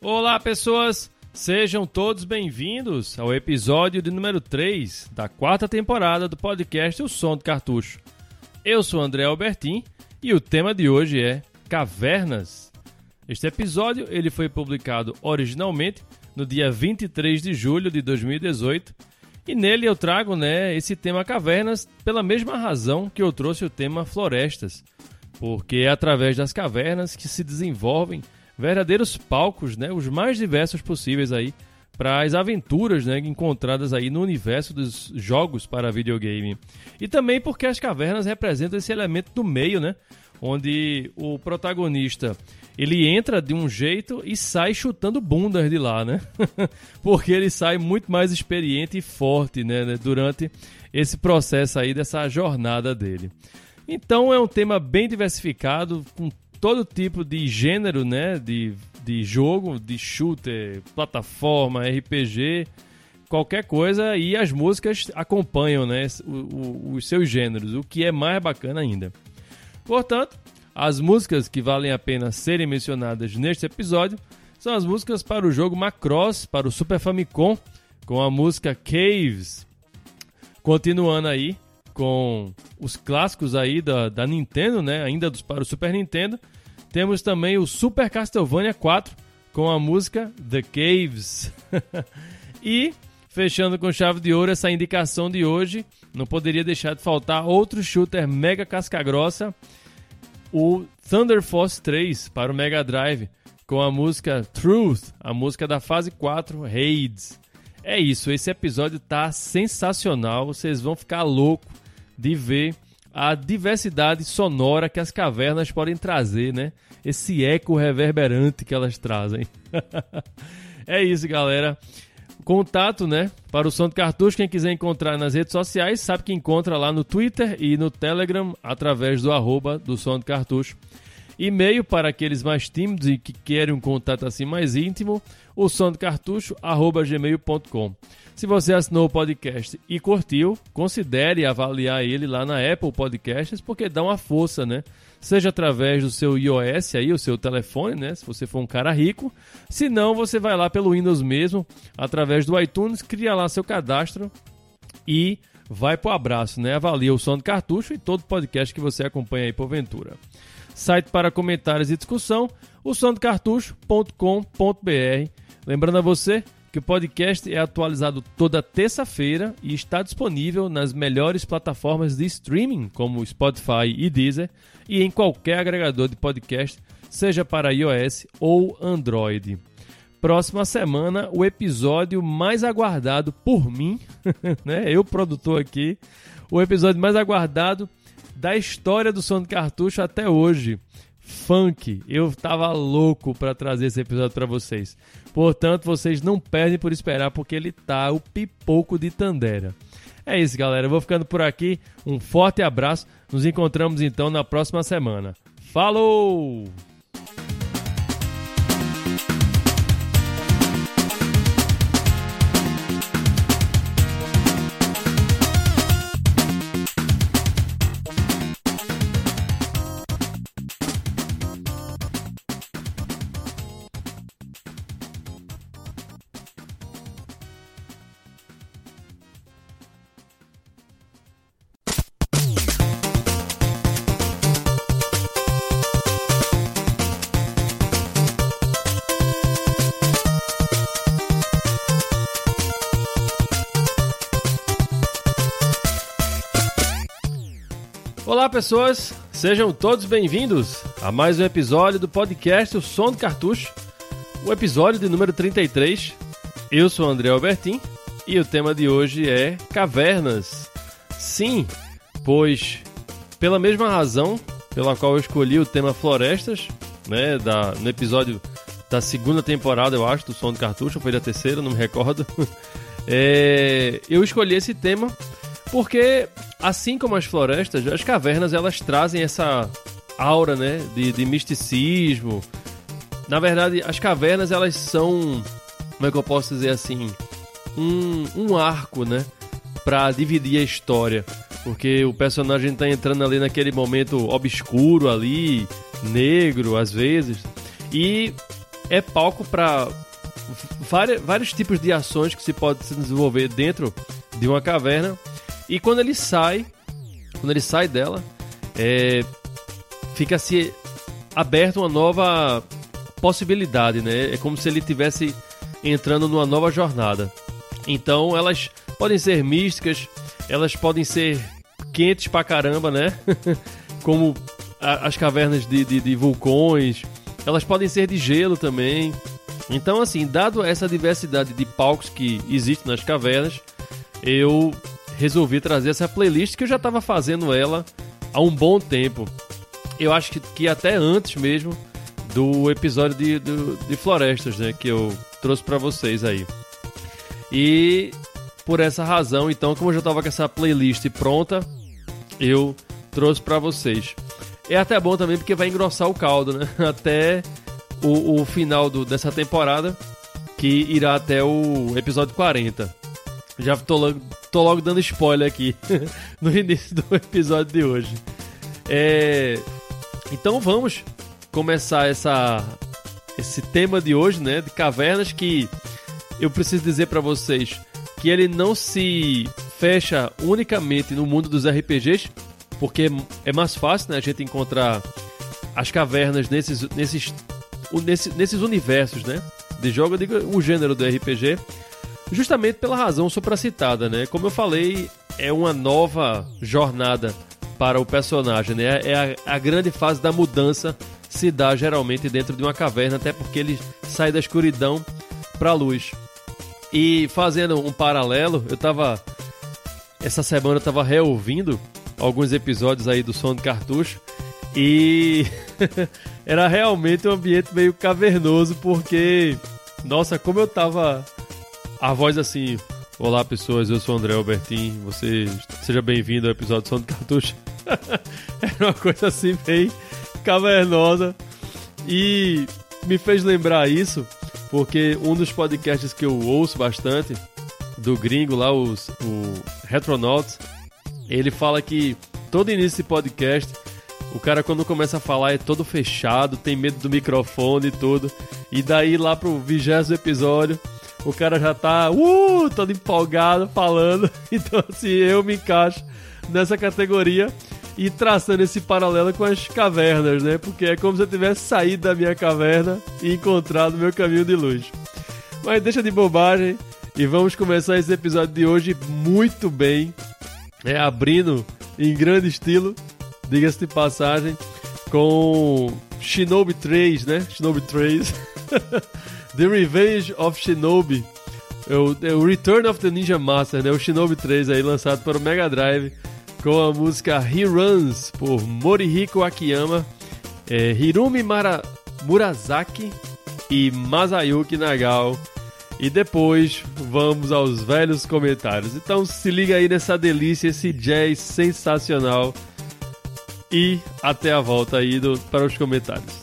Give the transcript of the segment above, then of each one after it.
Olá, pessoas! Sejam todos bem-vindos ao episódio de número 3 da quarta temporada do podcast O Som do Cartucho. Eu sou André Albertin e o tema de hoje é Cavernas. Este episódio ele foi publicado originalmente no dia 23 de julho de 2018 e nele eu trago né, esse tema cavernas pela mesma razão que eu trouxe o tema florestas, porque é através das cavernas que se desenvolvem verdadeiros palcos, né, os mais diversos possíveis aí para as aventuras né, encontradas aí no universo dos jogos para videogame. E também porque as cavernas representam esse elemento do meio, né, onde o protagonista ele entra de um jeito e sai chutando bundas de lá, né? porque ele sai muito mais experiente e forte, né, né, durante esse processo aí dessa jornada dele. Então é um tema bem diversificado, com todo tipo de gênero, né? De, de jogo, de shooter, plataforma, RPG, qualquer coisa. E as músicas acompanham, né? O, o, os seus gêneros, o que é mais bacana ainda. Portanto, as músicas que valem a pena serem mencionadas neste episódio são as músicas para o jogo Macross, para o Super Famicom, com a música Caves. Continuando aí, com os clássicos aí da, da Nintendo, né? Ainda dos, para o Super Nintendo. Temos também o Super Castlevania 4 com a música The Caves. e fechando com chave de ouro essa indicação de hoje, não poderia deixar de faltar outro shooter mega casca grossa, o Thunder Force 3 para o Mega Drive, com a música Truth, a música da fase 4, Hades. É isso, esse episódio tá sensacional, vocês vão ficar loucos de ver a diversidade sonora que as cavernas podem trazer, né? Esse eco reverberante que elas trazem. é isso, galera. Contato, né? Para o do Cartucho, quem quiser encontrar nas redes sociais, sabe que encontra lá no Twitter e no Telegram através do arroba do do Cartucho. E-mail para aqueles mais tímidos e que querem um contato assim mais íntimo, o som do cartucho, arroba gmail.com. Se você assinou o podcast e curtiu, considere avaliar ele lá na Apple Podcasts, porque dá uma força, né? Seja através do seu iOS aí, o seu telefone, né? Se você for um cara rico. Se não, você vai lá pelo Windows mesmo, através do iTunes, cria lá seu cadastro e vai pro abraço, né? Avalia o som do cartucho e todo podcast que você acompanha aí porventura. Site para comentários e discussão, o. Lembrando a você que o podcast é atualizado toda terça-feira e está disponível nas melhores plataformas de streaming, como Spotify e Deezer, e em qualquer agregador de podcast, seja para iOS ou Android. Próxima semana, o episódio mais aguardado por mim, né? Eu, produtor aqui, o episódio mais aguardado da história do som de cartucho até hoje funk. Eu tava louco para trazer esse episódio para vocês. Portanto, vocês não perdem por esperar porque ele tá o pipoco de Tandera. É isso, galera. Eu vou ficando por aqui. Um forte abraço. Nos encontramos então na próxima semana. Falou! Olá, pessoas! Sejam todos bem-vindos a mais um episódio do podcast O Som do Cartucho, o episódio de número 33. Eu sou André Albertin e o tema de hoje é Cavernas. Sim, pois pela mesma razão pela qual eu escolhi o tema Florestas, né, da, no episódio da segunda temporada, eu acho, do Som do Cartucho, foi da terceira, não me recordo. É, eu escolhi esse tema porque, assim como as florestas, as cavernas elas trazem essa aura, né, de, de misticismo. Na verdade, as cavernas elas são, como é que eu posso dizer assim, um, um arco, né, para dividir a história, porque o personagem tá entrando ali naquele momento obscuro ali, negro às vezes, e é palco para vários, tipos de ações que se pode se desenvolver dentro de uma caverna. E quando ele sai, quando ele sai dela, é, fica-se aberto uma nova possibilidade, né? É como se ele tivesse entrando numa nova jornada. Então elas podem ser místicas, elas podem ser quentes pra caramba, né? como a, as cavernas de, de, de vulcões, elas podem ser de gelo também. Então, assim, dado essa diversidade de palcos que existe nas cavernas, eu resolvi trazer essa playlist que eu já estava fazendo ela há um bom tempo. Eu acho que, que até antes mesmo do episódio de, de, de florestas, né, que eu trouxe para vocês aí. E por essa razão, então, como eu já estava com essa playlist pronta, eu trouxe para vocês. É até bom também porque vai engrossar o caldo, né? Até o, o final do, dessa temporada, que irá até o episódio 40. Já tô logo, tô logo dando spoiler aqui no início do episódio de hoje. É, então vamos começar essa, esse tema de hoje, né? De cavernas que eu preciso dizer para vocês que ele não se fecha unicamente no mundo dos RPGs, porque é mais fácil né, a gente encontrar as cavernas nesses, nesses nesse, nesses universos, né? De jogo, eu digo o gênero do RPG, justamente pela razão supracitada, né? Como eu falei, é uma nova jornada para o personagem, né? É a, a grande fase da mudança se dá geralmente dentro de uma caverna, até porque ele sai da escuridão para a luz. E fazendo um paralelo, eu tava essa semana eu tava reouvindo alguns episódios aí do Som de Cartucho e era realmente um ambiente meio cavernoso, porque, nossa, como eu tava. A voz assim. Olá pessoas, eu sou o André Albertin, você seja bem-vindo ao episódio Som do Cartucho. era uma coisa assim bem cavernosa e me fez lembrar isso porque um dos podcasts que eu ouço bastante do gringo lá, os, o Retronauts, ele fala que todo início de podcast o cara, quando começa a falar, é todo fechado, tem medo do microfone e tudo. E daí, lá pro vigésimo episódio, o cara já tá, uh, todo empolgado falando. Então, assim, eu me encaixo nessa categoria e traçando esse paralelo com as cavernas, né? Porque é como se eu tivesse saído da minha caverna e encontrado meu caminho de luz. Mas deixa de bobagem e vamos começar esse episódio de hoje muito bem, é abrindo em grande estilo diga-se de passagem, com Shinobi 3, né? Shinobi 3. the Revenge of Shinobi. É o, é o Return of the Ninja Master, né? O Shinobi 3 aí, lançado para o Mega Drive, com a música He Runs, por Morihiko Akiyama, é, Hirumi Mara, Murasaki e Masayuki Nagao. E depois vamos aos velhos comentários. Então se liga aí nessa delícia, esse jazz sensacional e até a volta aí do, para os comentários.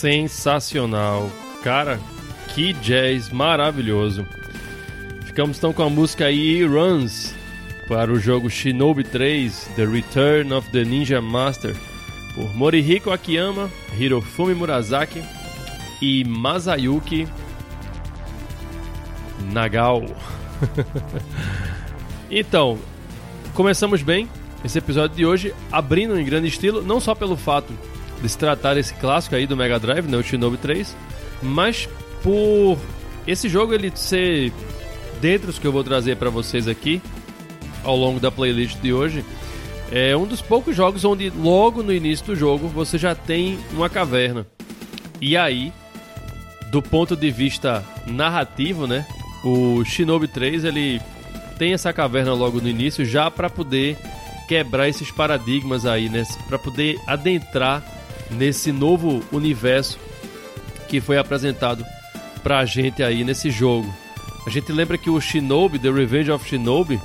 Sensacional. Cara, que jazz maravilhoso. Ficamos então com a música aí Runs para o jogo Shinobi 3 The Return of the Ninja Master por Morihiko Akiyama, Hirofumi Murasaki e Masayuki Nagao. então, começamos bem esse episódio de hoje, abrindo em grande estilo, não só pelo fato se tratar esse clássico aí do Mega Drive, né, o Shinobi 3, mas por esse jogo ele ser dentre os que eu vou trazer para vocês aqui ao longo da playlist de hoje, é um dos poucos jogos onde logo no início do jogo você já tem uma caverna. E aí, do ponto de vista narrativo, né, o Shinobi 3 ele tem essa caverna logo no início já para poder quebrar esses paradigmas aí, né, para poder adentrar nesse novo universo que foi apresentado pra gente aí nesse jogo. A gente lembra que o Shinobi, The Revenge of Shinobi,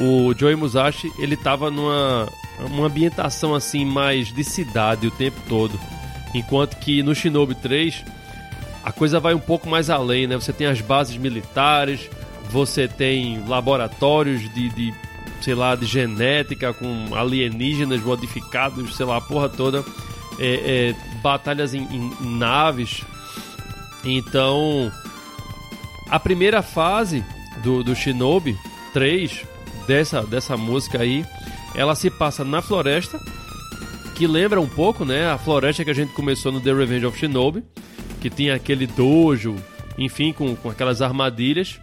o Joey Musashi, ele tava numa uma ambientação assim mais de cidade o tempo todo. Enquanto que no Shinobi 3 a coisa vai um pouco mais além, né? Você tem as bases militares, você tem laboratórios de, de sei lá, de genética com alienígenas modificados, sei lá, a porra toda é, é, batalhas em, em, naves. Então, a primeira fase do, do Shinobi 3, dessa, dessa música aí, ela se passa na floresta, que lembra um pouco, né, a floresta que a gente começou no The Revenge of Shinobi, que tinha aquele dojo, enfim, com, com aquelas armadilhas.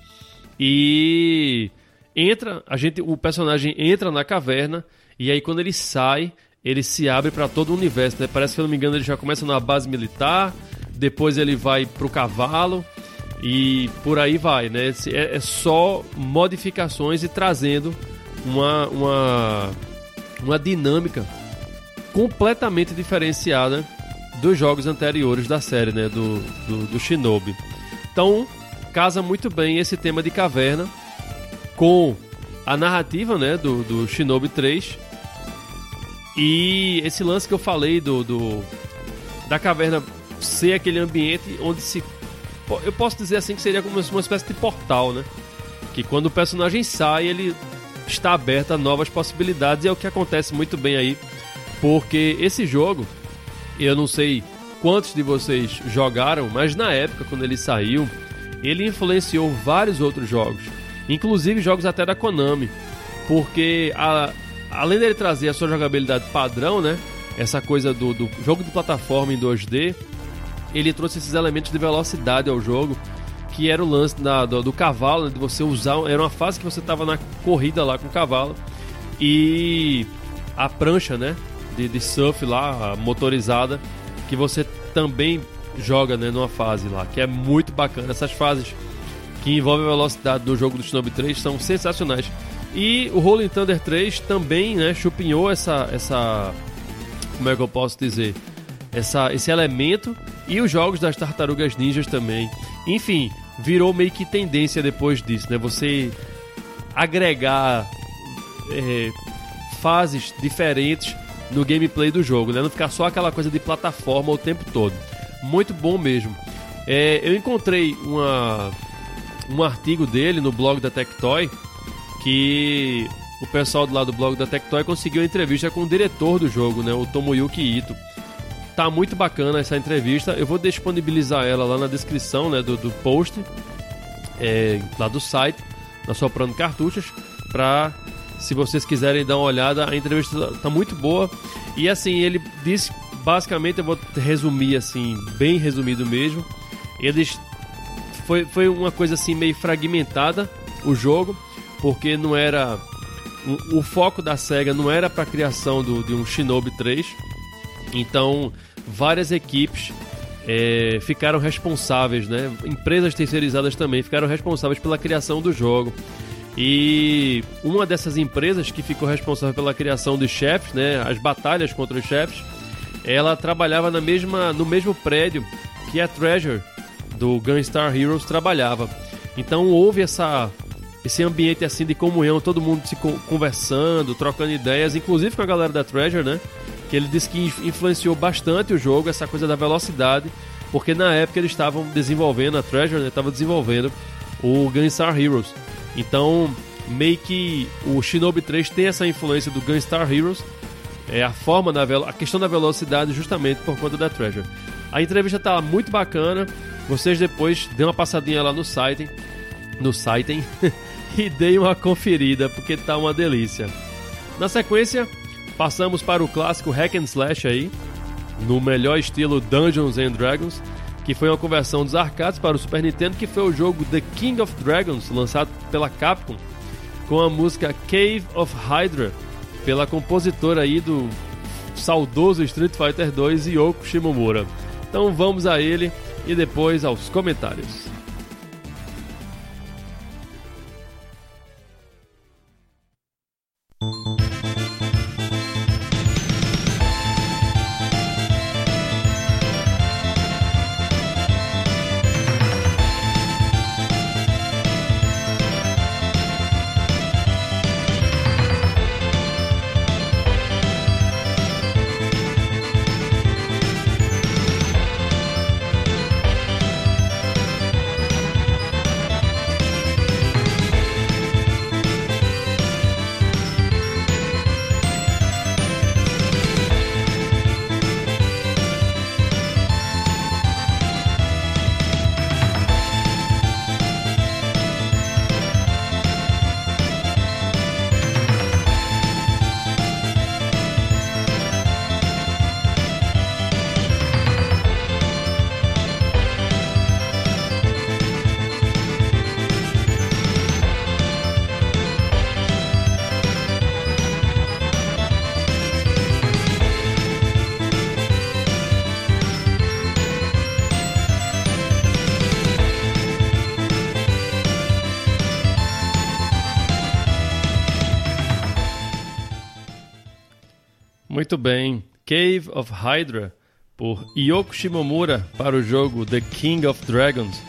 E entra, a gente, o personagem entra na caverna e aí quando ele sai, ele se abre para todo o universo, né? Parece que, se eu não me engano, ele já começa na base militar, depois ele vai pro cavalo e por aí vai, né? É, é só modificações e trazendo uma, uma, uma dinâmica completamente diferenciada dos jogos anteriores da série, né? Do, do, do Shinobi. Então, casa muito bem esse tema de caverna com a narrativa, né? Do, do Shinobi 3 e esse lance que eu falei do, do da caverna ser aquele ambiente onde se eu posso dizer assim que seria como uma espécie de portal, né? Que quando o personagem sai, ele está aberto a novas possibilidades e é o que acontece muito bem aí, porque esse jogo, eu não sei quantos de vocês jogaram, mas na época quando ele saiu, ele influenciou vários outros jogos, inclusive jogos até da Konami, porque a, além dele trazer a sua jogabilidade padrão, né? Essa coisa do, do jogo de plataforma em 2D, ele trouxe esses elementos de velocidade ao jogo, que era o lance da, do, do, cavalo, né, de você usar. Era uma fase que você estava na corrida lá com o cavalo e a prancha, né? De, de surf lá, motorizada, que você também joga né, numa fase lá, que é muito bacana. Essas fases que envolvem a velocidade do jogo do Shinobi 3 são sensacionais. E o Rolling Thunder 3 também, né, chupinhou essa essa como é que eu posso dizer? Essa, esse elemento e os jogos das Tartarugas Ninjas também. Enfim, virou meio que tendência depois disso, né? Você agregar é, fases diferentes no gameplay do jogo, né? Não ficar só aquela coisa de plataforma o tempo todo. Muito bom mesmo. É, eu encontrei uma, um artigo dele no blog da Tectoy que o pessoal do lado do blog da Tectoy conseguiu uma entrevista com o diretor do jogo, né, o Tomoyuki Ito. Tá muito bacana essa entrevista. Eu vou disponibilizar ela lá na descrição né, do, do post, é, lá do site, da Soprando Cartuchos, para se vocês quiserem dar uma olhada. A entrevista tá muito boa. E assim, ele disse, basicamente, eu vou resumir assim, bem resumido mesmo. Eles foi, foi uma coisa assim meio fragmentada o jogo porque não era o, foco da Sega não era para a criação do, de um Shinobi 3. Então, várias equipes é, ficaram responsáveis, né? Empresas terceirizadas também ficaram responsáveis pela criação do jogo. E uma dessas empresas que ficou responsável pela criação dos chefes, né, as batalhas contra os chefes, ela trabalhava na mesma, no mesmo prédio que a Treasure do Gunstar Heroes trabalhava. Então houve essa esse ambiente assim de comunhão, todo mundo se conversando, trocando ideias, inclusive com a galera da Treasure, né? Que ele disse que influenciou bastante o jogo, essa coisa da velocidade. porque na época eles estavam desenvolvendo, a Treasure estava né, desenvolvendo o Gunstar Heroes. Então, meio que o Shinobi 3 tem essa influência do Gunstar Heroes, é a forma da a questão da velocidade justamente por conta da Treasure. A entrevista tá muito bacana. Vocês depois dêem uma passadinha lá no site, no site e deem uma conferida porque tá uma delícia. Na sequência, passamos para o clássico Hack and Slash aí, no melhor estilo Dungeons and Dragons, que foi uma conversão dos arcades para o Super Nintendo, que foi o jogo The King of Dragons, lançado pela Capcom, com a música Cave of Hydra, pela compositora aí do saudoso Street Fighter 2 Yoko Shimomura. Então vamos a ele e depois aos comentários. Muito bem. Cave of Hydra, por Yoko Shimomura, para o jogo The King of Dragons,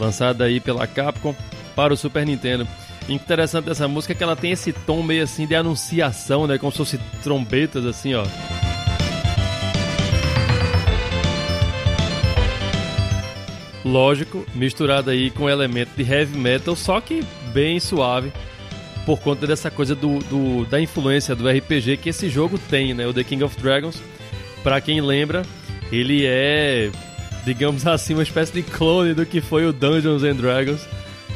lançada aí pela Capcom para o Super Nintendo. Interessante dessa música é que ela tem esse tom meio assim de anunciação, né? Como se fosse trombetas assim, ó. Lógico, misturada aí com elemento de heavy metal, só que bem suave por conta dessa coisa do, do, da influência do RPG que esse jogo tem, né? O The King of Dragons. Para quem lembra, ele é, digamos assim, uma espécie de clone do que foi o Dungeons and Dragons.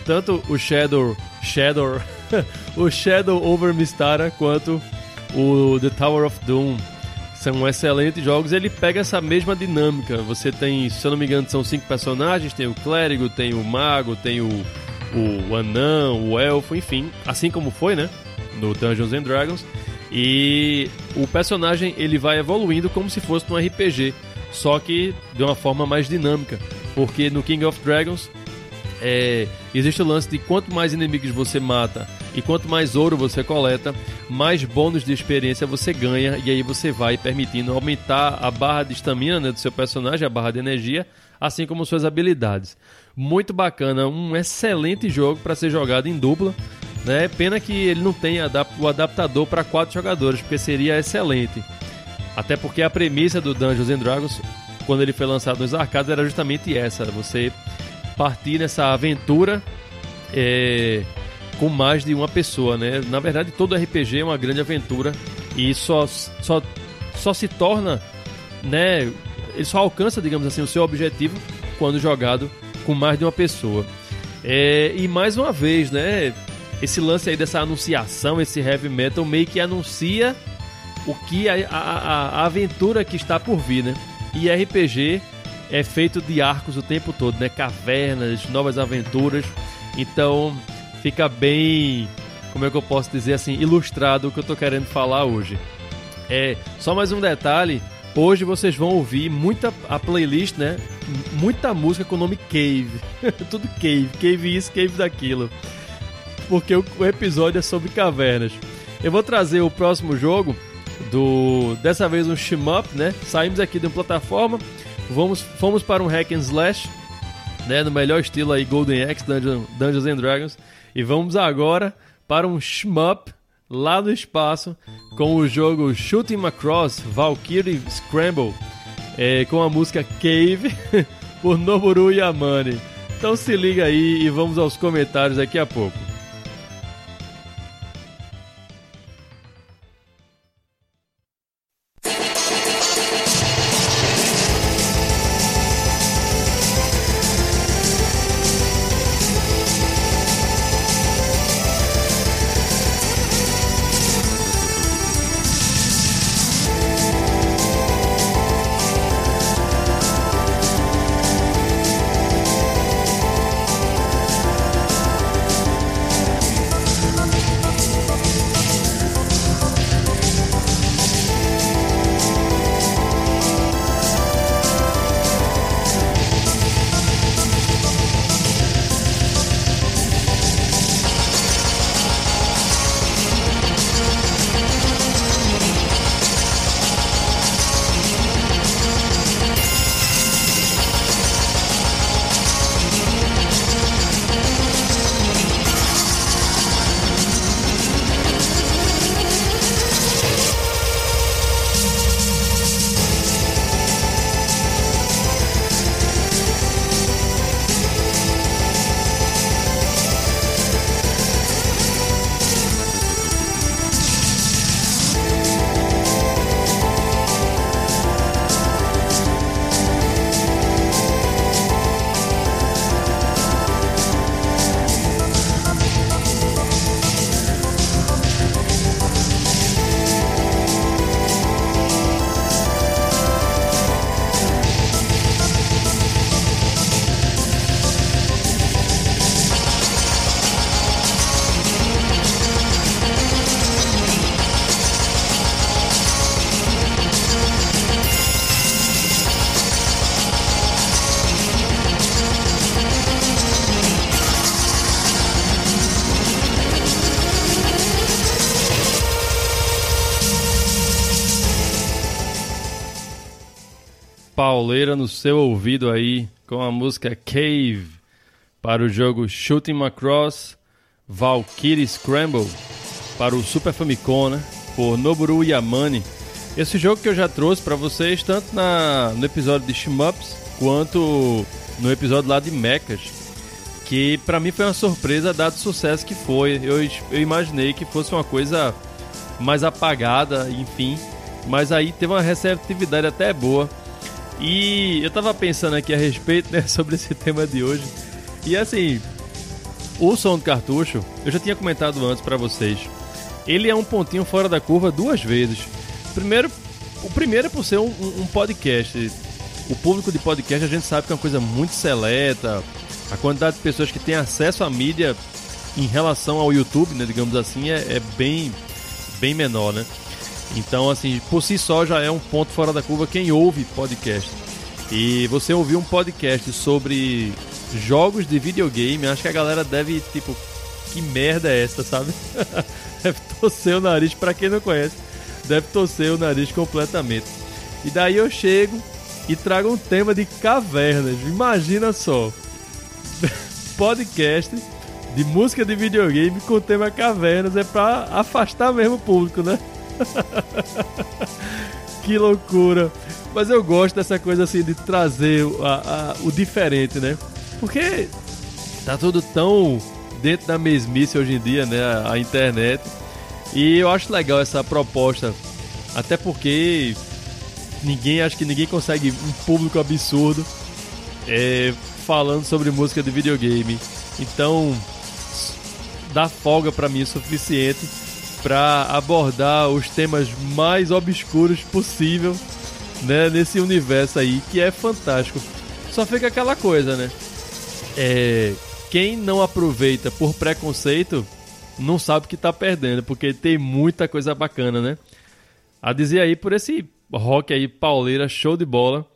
Tanto o Shadow, Shadow, o Shadow over Mistara quanto o The Tower of Doom são excelentes jogos. Ele pega essa mesma dinâmica. Você tem, se eu não me engano, são cinco personagens: tem o clérigo, tem o mago, tem o o anão, o elfo, enfim, assim como foi, né, no Dungeons and Dragons. E o personagem ele vai evoluindo como se fosse um RPG, só que de uma forma mais dinâmica, porque no King of Dragons é, existe o lance de quanto mais inimigos você mata e quanto mais ouro você coleta, mais bônus de experiência você ganha e aí você vai permitindo aumentar a barra de estamina né, do seu personagem, a barra de energia, assim como suas habilidades. Muito bacana, um excelente jogo para ser jogado em dupla. Né? Pena que ele não tem o adaptador para quatro jogadores, porque seria excelente. Até porque a premissa do Dungeons and Dragons, quando ele foi lançado nos arcades, era justamente essa: você partir nessa aventura é, com mais de uma pessoa, né? Na verdade, todo RPG é uma grande aventura e só, só, só se torna, né? Ele só alcança, digamos assim, o seu objetivo quando jogado com mais de uma pessoa. É, e mais uma vez, né? Esse lance aí dessa anunciação, esse heavy metal meio que anuncia o que a, a, a aventura que está por vir, né? E RPG é feito de arcos o tempo todo, né? Cavernas, novas aventuras. Então fica bem, como é que eu posso dizer assim, ilustrado o que eu tô querendo falar hoje. É, só mais um detalhe, hoje vocês vão ouvir muita a playlist, né? Muita música com o nome Cave. Tudo Cave, Cave isso, Cave daquilo. Porque o, o episódio é sobre cavernas. Eu vou trazer o próximo jogo do dessa vez um shmup, né? Saímos aqui de uma plataforma, vamos fomos para um hack and slash, né, no melhor estilo aí Golden Axe Dungeon, Dungeons and Dragons e vamos agora para um shmup lá no espaço com o jogo Shooting Across Valkyrie Scramble é, com a música Cave por Noboru Yamane. Então se liga aí e vamos aos comentários daqui a pouco. Pauleira no seu ouvido aí com a música Cave para o jogo Shooting Across Valkyrie Scramble para o Super Famicom, né? Por Noboru Yamane. Esse jogo que eu já trouxe para vocês tanto na, no episódio de Shmups quanto no episódio lá de Mechas, que para mim foi uma surpresa dado o sucesso que foi. Eu, eu imaginei que fosse uma coisa mais apagada, enfim, mas aí teve uma receptividade até boa. E eu tava pensando aqui a respeito, né, sobre esse tema de hoje. E assim, o som do cartucho, eu já tinha comentado antes para vocês. Ele é um pontinho fora da curva duas vezes. Primeiro, o primeiro é por ser um, um podcast. O público de podcast a gente sabe que é uma coisa muito seleta. A quantidade de pessoas que têm acesso à mídia em relação ao YouTube, né, digamos assim, é, é bem, bem menor, né? Então, assim, por si só já é um ponto fora da curva quem ouve podcast. E você ouvir um podcast sobre jogos de videogame, acho que a galera deve, tipo, que merda é essa, sabe? deve torcer o nariz, para quem não conhece, deve torcer o nariz completamente. E daí eu chego e trago um tema de cavernas. Imagina só. podcast de música de videogame com o tema cavernas é para afastar mesmo o público, né? que loucura. Mas eu gosto dessa coisa assim de trazer a, a, o diferente, né? Porque tá tudo tão dentro da mesmice hoje em dia, né? A, a internet. E eu acho legal essa proposta. Até porque ninguém, acho que ninguém consegue um público absurdo é, falando sobre música de videogame. Então, dá folga para mim o suficiente para abordar os temas mais obscuros possível, né, nesse universo aí que é fantástico. Só fica aquela coisa, né? É, quem não aproveita por preconceito não sabe que tá perdendo, porque tem muita coisa bacana, né? A dizer aí por esse rock aí pauleira show de bola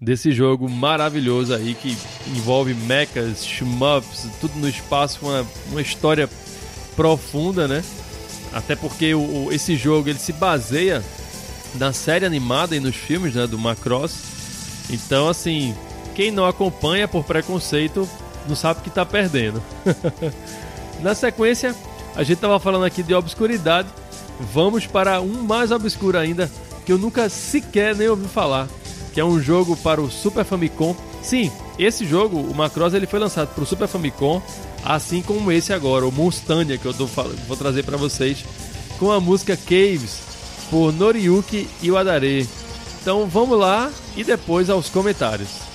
desse jogo maravilhoso aí que envolve mechas, shmups, tudo no espaço, uma, uma história profunda, né? Até porque o, o, esse jogo ele se baseia na série animada e nos filmes né, do Macross. Então, assim, quem não acompanha por preconceito não sabe que está perdendo. na sequência, a gente estava falando aqui de obscuridade. Vamos para um mais obscuro ainda, que eu nunca sequer nem ouvi falar, que é um jogo para o Super Famicom. Sim, esse jogo, o Macross, ele foi lançado para o Super Famicom, assim como esse agora, o Monstania, que eu tô, vou trazer para vocês, com a música Caves, por Noriyuki Iwadare. Então vamos lá e depois aos comentários.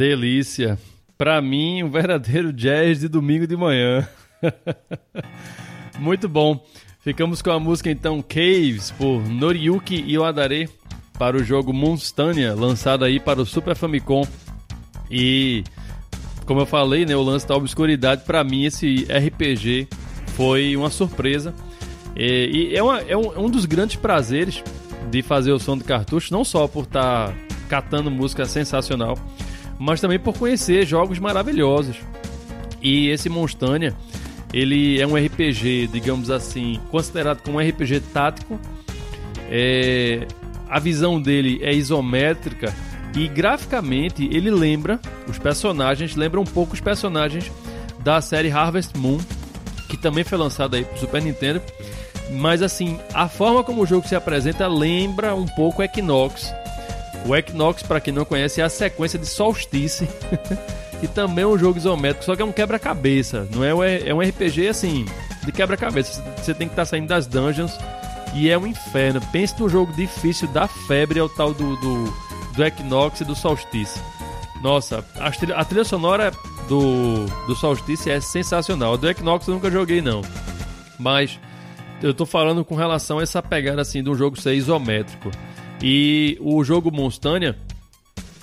Delícia. Para mim, um verdadeiro jazz de domingo de manhã. Muito bom. Ficamos com a música então Caves por Noriyuki Iwadare para o jogo Monstania, lançado aí para o Super Famicom. E como eu falei, né, o lance da obscuridade para mim esse RPG foi uma surpresa. E, e é, uma, é, um, é, um, dos grandes prazeres de fazer o som do cartucho, não só por estar tá catando música sensacional, mas também por conhecer jogos maravilhosos. E esse Monstania, ele é um RPG, digamos assim, considerado como um RPG tático. É, a visão dele é isométrica e graficamente ele lembra os personagens, lembra um pouco os personagens da série Harvest Moon, que também foi lançada aí pro Super Nintendo. Mas assim, a forma como o jogo se apresenta lembra um pouco Equinox, o Equinox, para quem não conhece, é a sequência de Solstice. e também é um jogo isométrico, só que é um quebra-cabeça. Não é, é um RPG assim, de quebra-cabeça. Você tem que estar tá saindo das dungeons e é um inferno. Pense num jogo difícil da febre ao tal do, do, do Equinox e do Solstice. Nossa, a trilha, a trilha sonora do, do Solstice é sensacional. Do Equinox eu nunca joguei não. Mas eu tô falando com relação a essa pegada assim de um jogo ser isométrico. E o jogo Monstania,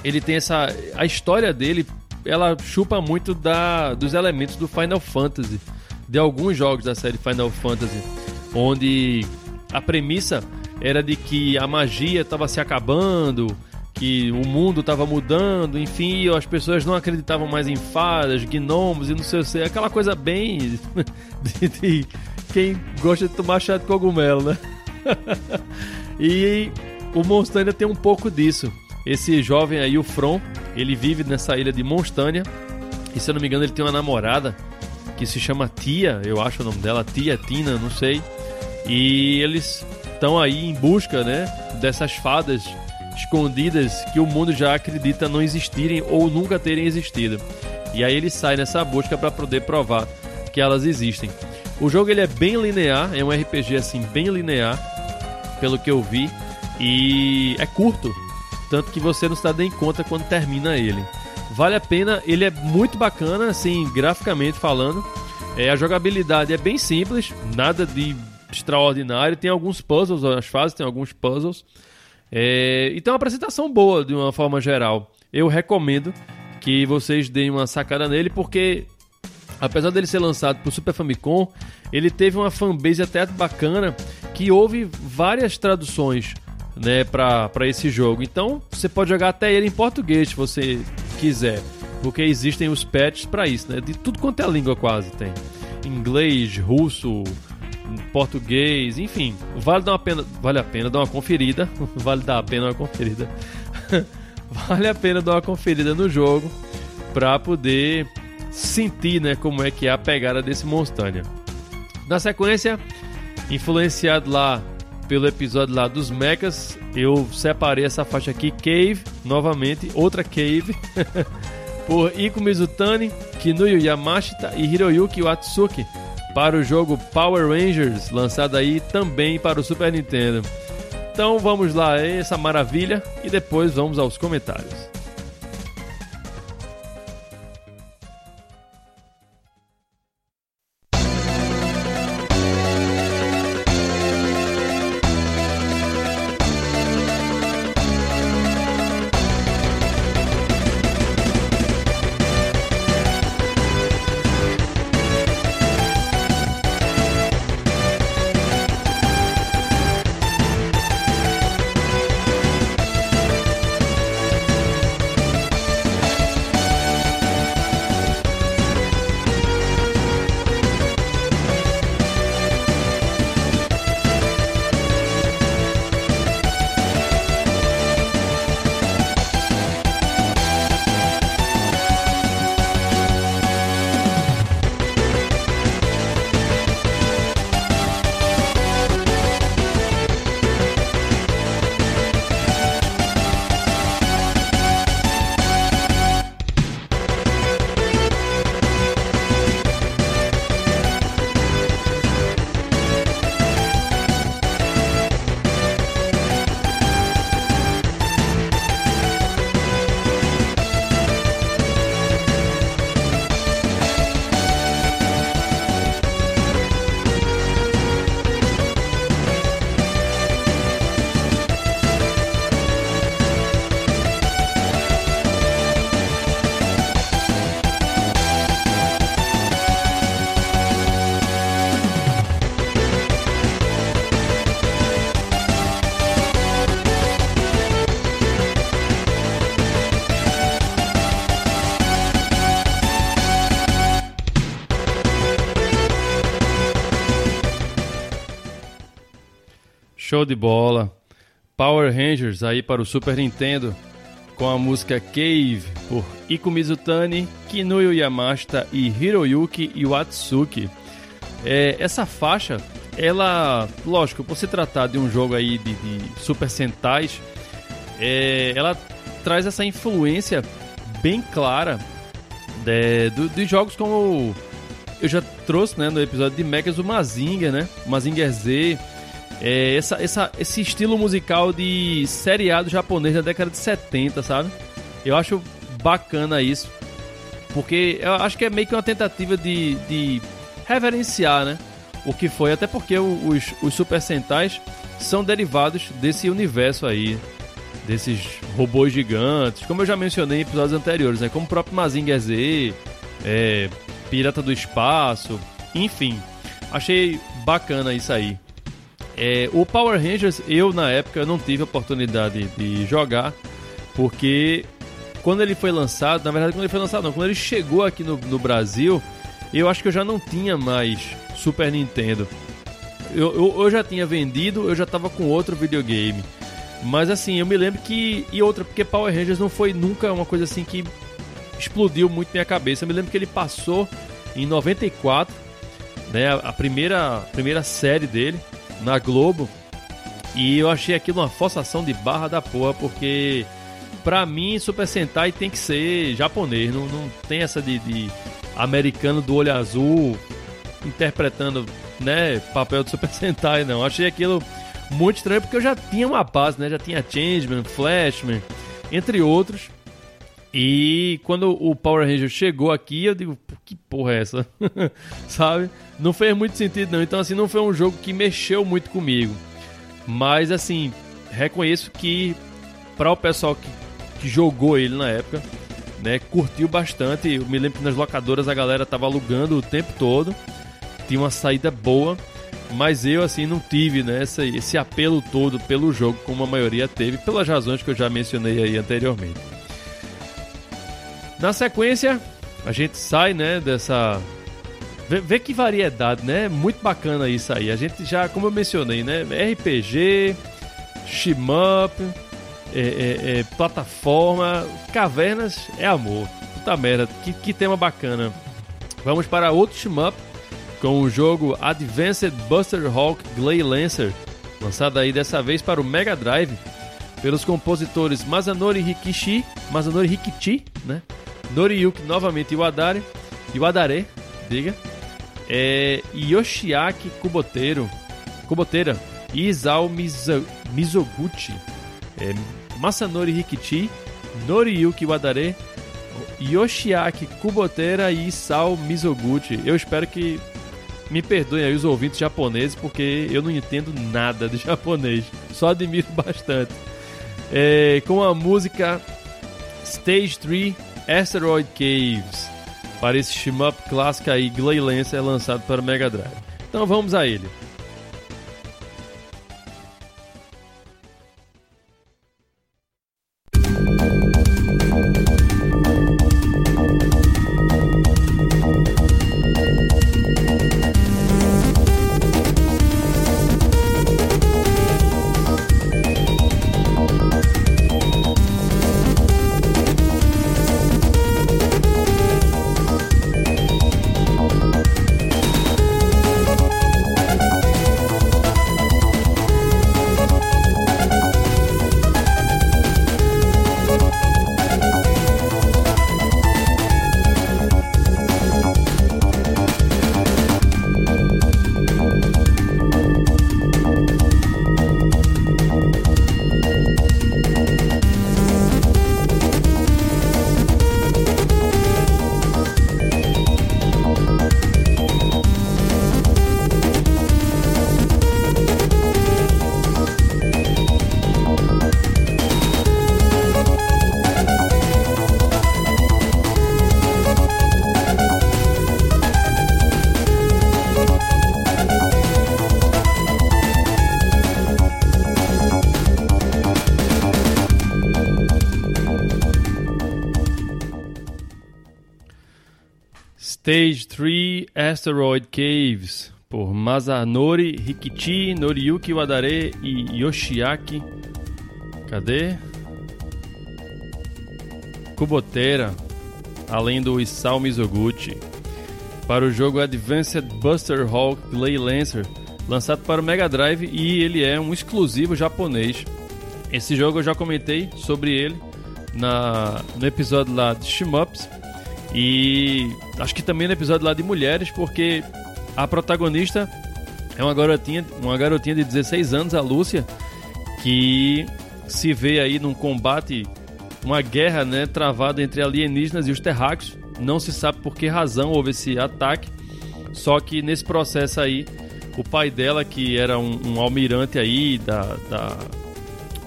ele tem essa. A história dele, ela chupa muito da, dos elementos do Final Fantasy, de alguns jogos da série Final Fantasy, onde a premissa era de que a magia estava se acabando, que o mundo estava mudando, enfim, as pessoas não acreditavam mais em fadas, gnomos e não sei o que, aquela coisa bem de, de quem gosta de tomar chá de cogumelo, né? e o Monstânia tem um pouco disso. Esse jovem aí, o From, ele vive nessa ilha de Monstânia. E se eu não me engano, ele tem uma namorada que se chama Tia, eu acho o nome dela, Tia Tina, não sei. E eles estão aí em busca, né, dessas fadas escondidas que o mundo já acredita não existirem ou nunca terem existido. E aí ele sai nessa busca para poder provar que elas existem. O jogo ele é bem linear, é um RPG assim bem linear, pelo que eu vi, e é curto, tanto que você não está nem conta quando termina ele. Vale a pena, ele é muito bacana, assim, graficamente falando. É, a jogabilidade é bem simples, nada de extraordinário. Tem alguns puzzles, as fases tem alguns puzzles. É, e tem uma apresentação boa de uma forma geral. Eu recomendo que vocês deem uma sacada nele, porque apesar dele ser lançado para o Super Famicom, ele teve uma fanbase até bacana que houve várias traduções né, para esse jogo. Então você pode jogar até ele em português se você quiser, porque existem os patches para isso, né? De tudo quanto é língua quase tem. Inglês, russo, português, enfim, vale dar uma pena, vale a pena dar uma conferida, vale dar a pena uma conferida. vale a pena dar uma conferida no jogo para poder sentir, né, como é que é a pegada desse Monstânia. Na sequência, influenciado lá pelo episódio lá dos mechas, eu separei essa faixa aqui, Cave, novamente, outra Cave, por Iko Mizutani, Kinuyo Yamashita e Hiroyuki Watsuki, para o jogo Power Rangers, lançado aí também para o Super Nintendo. Então vamos lá, essa maravilha, e depois vamos aos comentários. Show de bola. Power Rangers aí para o Super Nintendo com a música Cave por Iko Mizutani, Kinuyo Yamashita e Hiroyuki Iwatsuki. É, essa faixa, ela, lógico, por se tratar de um jogo aí de, de Super Sentais, é, ela traz essa influência bem clara de, de, de, jogos como eu já trouxe né, no episódio de Mechas o Mazinger, né? Mazinger Z, é, essa, essa, esse estilo musical de seriado japonês da década de 70, sabe? Eu acho bacana isso. Porque eu acho que é meio que uma tentativa de, de reverenciar, né? O que foi, até porque os, os Super Sentais são derivados desse universo aí, desses robôs gigantes, como eu já mencionei em episódios anteriores, né? Como o próprio Mazinger Z, é, Pirata do Espaço, enfim. Achei bacana isso aí. É, o Power Rangers, eu na época não tive a oportunidade de jogar, porque quando ele foi lançado, na verdade, quando ele foi lançado, não, quando ele chegou aqui no, no Brasil, eu acho que eu já não tinha mais Super Nintendo. Eu, eu, eu já tinha vendido, eu já estava com outro videogame. Mas assim, eu me lembro que. E outra, porque Power Rangers não foi nunca uma coisa assim que explodiu muito minha cabeça. Eu me lembro que ele passou em 94, né, a primeira, primeira série dele na Globo. E eu achei aquilo uma forçação de barra da porra, porque pra mim Super Sentai tem que ser japonês, não, não tem essa de, de americano do olho azul interpretando né, papel de Super Sentai, não. Achei aquilo muito estranho porque eu já tinha uma base, né? Já tinha Changeman, Flashman, entre outros. E quando o Power Ranger chegou aqui, eu digo, que porra é essa? Sabe? Não fez muito sentido não. Então assim, não foi um jogo que mexeu muito comigo. Mas assim, reconheço que para o pessoal que, que jogou ele na época, né, curtiu bastante. Eu me lembro que nas locadoras a galera tava alugando o tempo todo. Tinha uma saída boa. Mas eu, assim, não tive né, esse, esse apelo todo pelo jogo, como a maioria teve, pelas razões que eu já mencionei aí anteriormente. Na sequência, a gente sai, né, dessa... Vê, vê que variedade, né? Muito bacana isso aí. A gente já, como eu mencionei, né? RPG, shmup, é, é, é, plataforma, cavernas é amor. Puta merda, que, que tema bacana. Vamos para outro shmup com o jogo Advanced Buster Hawk Glay Lancer, lançado aí dessa vez para o Mega Drive pelos compositores Masanori Rikishi, Masanori Rikichi, né? Noriyuki novamente Iwadare, Iwadare, diga, é, Yoshiaki Kuboteiro, Kuboteira e Isao Mizo, Mizoguchi, é, Masanori Rikichi, Noriyuki Iwadare, Yoshiaki Kuboteira e Isao Mizoguchi. Eu espero que me perdoem aí os ouvintes japoneses, porque eu não entendo nada de japonês. Só admiro bastante. É, com a música Stage 3 Asteroid Caves. Para esse shmup clássico aí, Glay Lancer, lançado para Mega Drive. Então vamos a ele. Asteroid Caves por Masanori Rikichi, Noriyuki Wadare e Yoshiaki. Cadê? Kubotera, além do Isao Mizoguchi. Para o jogo Advanced Buster Hawk Play Lancer, lançado para o Mega Drive e ele é um exclusivo japonês. Esse jogo eu já comentei sobre ele na, no episódio lá de Shimups e acho que também no episódio lá de mulheres, porque a protagonista é uma garotinha, uma garotinha de 16 anos, a Lúcia, que se vê aí num combate, uma guerra, né, travada entre alienígenas e os terráqueos. Não se sabe por que razão houve esse ataque. Só que nesse processo aí, o pai dela, que era um, um almirante aí da, da,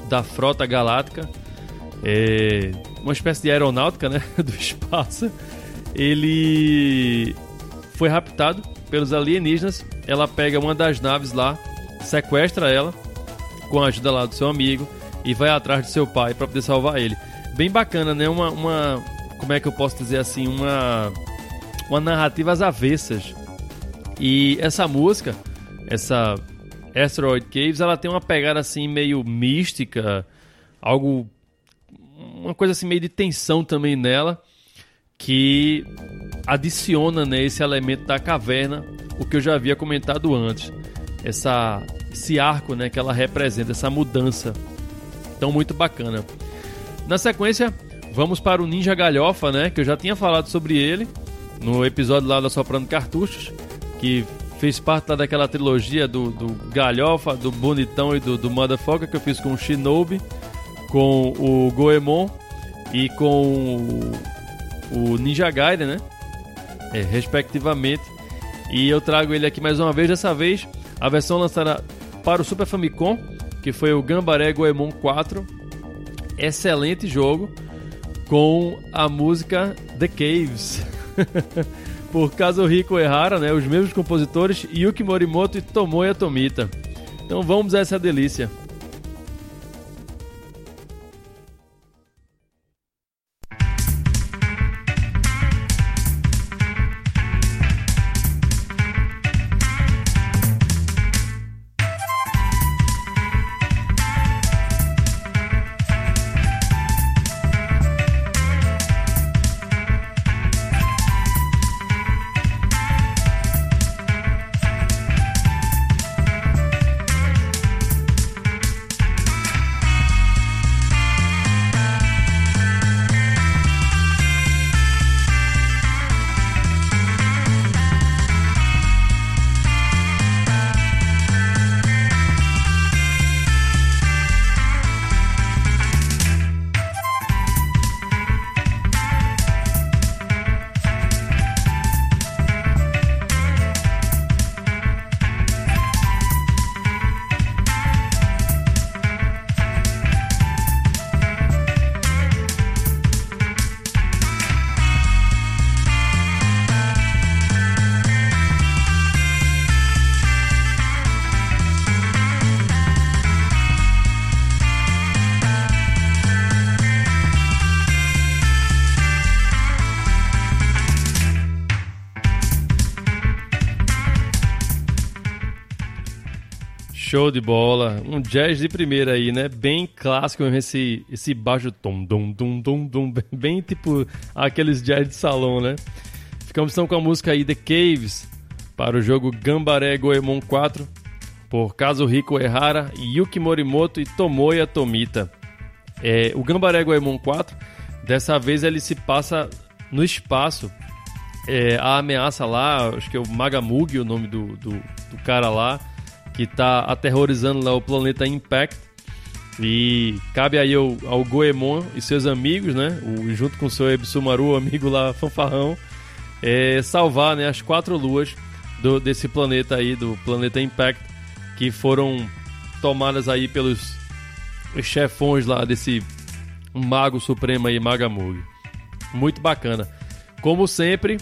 da frota galáctica, é, uma espécie de aeronáutica, né, do espaço, ele foi raptado pelos alienígenas. Ela pega uma das naves lá, sequestra ela com a ajuda lá do seu amigo e vai atrás do seu pai para poder salvar ele. Bem bacana, né? Uma, uma, como é que eu posso dizer assim, uma uma narrativa às avessas. E essa música, essa Asteroid Caves, ela tem uma pegada assim meio mística, algo uma coisa assim meio de tensão também nela que adiciona né, esse elemento da caverna, o que eu já havia comentado antes. Essa, esse arco né, que ela representa, essa mudança. Então, muito bacana. Na sequência, vamos para o Ninja Galhofa, né, que eu já tinha falado sobre ele no episódio lá da Soprando Cartuchos, que fez parte lá daquela trilogia do, do Galhofa, do Bonitão e do, do Motherfucker que eu fiz com o Shinobi, com o Goemon e com o, Ninja Gaiden, né? É, respectivamente. E eu trago ele aqui mais uma vez, dessa vez a versão lançada para o Super Famicom, que foi o Gambaré Goemon 4. Excelente jogo com a música The Caves. Por Kazuhiko Ehara, né, os mesmos compositores, Yuki Morimoto e Tomoya Tomita. Então vamos a essa delícia. Show de bola. Um jazz de primeira aí, né? Bem clássico esse, esse baixo tom, dum, dum, dum, dum, bem tipo aqueles jazz de salão, né? Ficamos então com a música aí The Caves para o jogo Gambaré Goemon 4 por Kazuhiko Ehara, Yuki Morimoto e Tomoya Tomita. É, o Gambaré Goemon 4, dessa vez ele se passa no espaço. É, a ameaça lá, acho que é o Magamugi, o nome do, do, do cara lá, que está aterrorizando lá o planeta Impact. E cabe aí ao, ao Goemon e seus amigos, né? O, junto com o seu Ebsumaru, amigo lá, fanfarrão, é, salvar né, as quatro luas do, desse planeta aí, do planeta Impact, que foram tomadas aí pelos chefões lá desse mago supremo aí, Magamug. Muito bacana. Como sempre,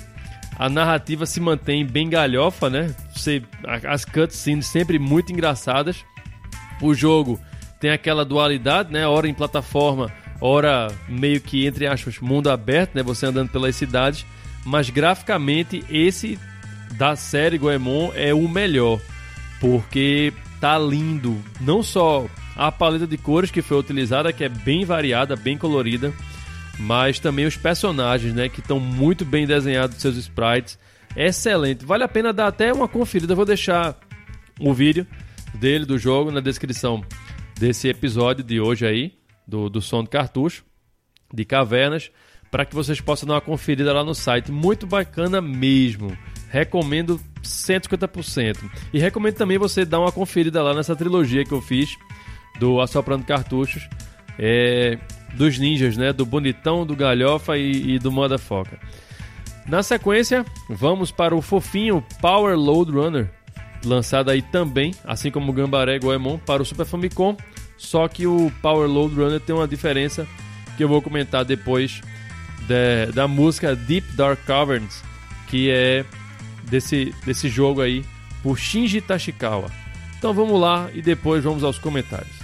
a narrativa se mantém bem galhofa, né? Você, as cutscenes sempre muito engraçadas. O jogo tem aquela dualidade, né? Hora em plataforma, hora meio que entre aspas mundo aberto, né? Você andando pelas cidades. Mas graficamente esse da série Goemon é o melhor, porque tá lindo. Não só a paleta de cores que foi utilizada, que é bem variada, bem colorida mas também os personagens, né, que estão muito bem desenhados, seus sprites, excelente. Vale a pena dar até uma conferida. Vou deixar o vídeo dele do jogo na descrição desse episódio de hoje aí do, do som de cartucho de cavernas para que vocês possam dar uma conferida lá no site. Muito bacana mesmo. Recomendo 150%. E recomendo também você dar uma conferida lá nessa trilogia que eu fiz do Assoprando Cartuchos. É, dos ninjas, né? Do Bonitão, do Galhofa e, e do Motherfucker. Na sequência, vamos para o fofinho Power Load Runner, lançado aí também, assim como o Gambaré Goemon, para o Super Famicom. Só que o Power Load Runner tem uma diferença que eu vou comentar depois de, da música Deep Dark Caverns, que é desse, desse jogo aí por Shinji Tashikawa. Então vamos lá e depois vamos aos comentários.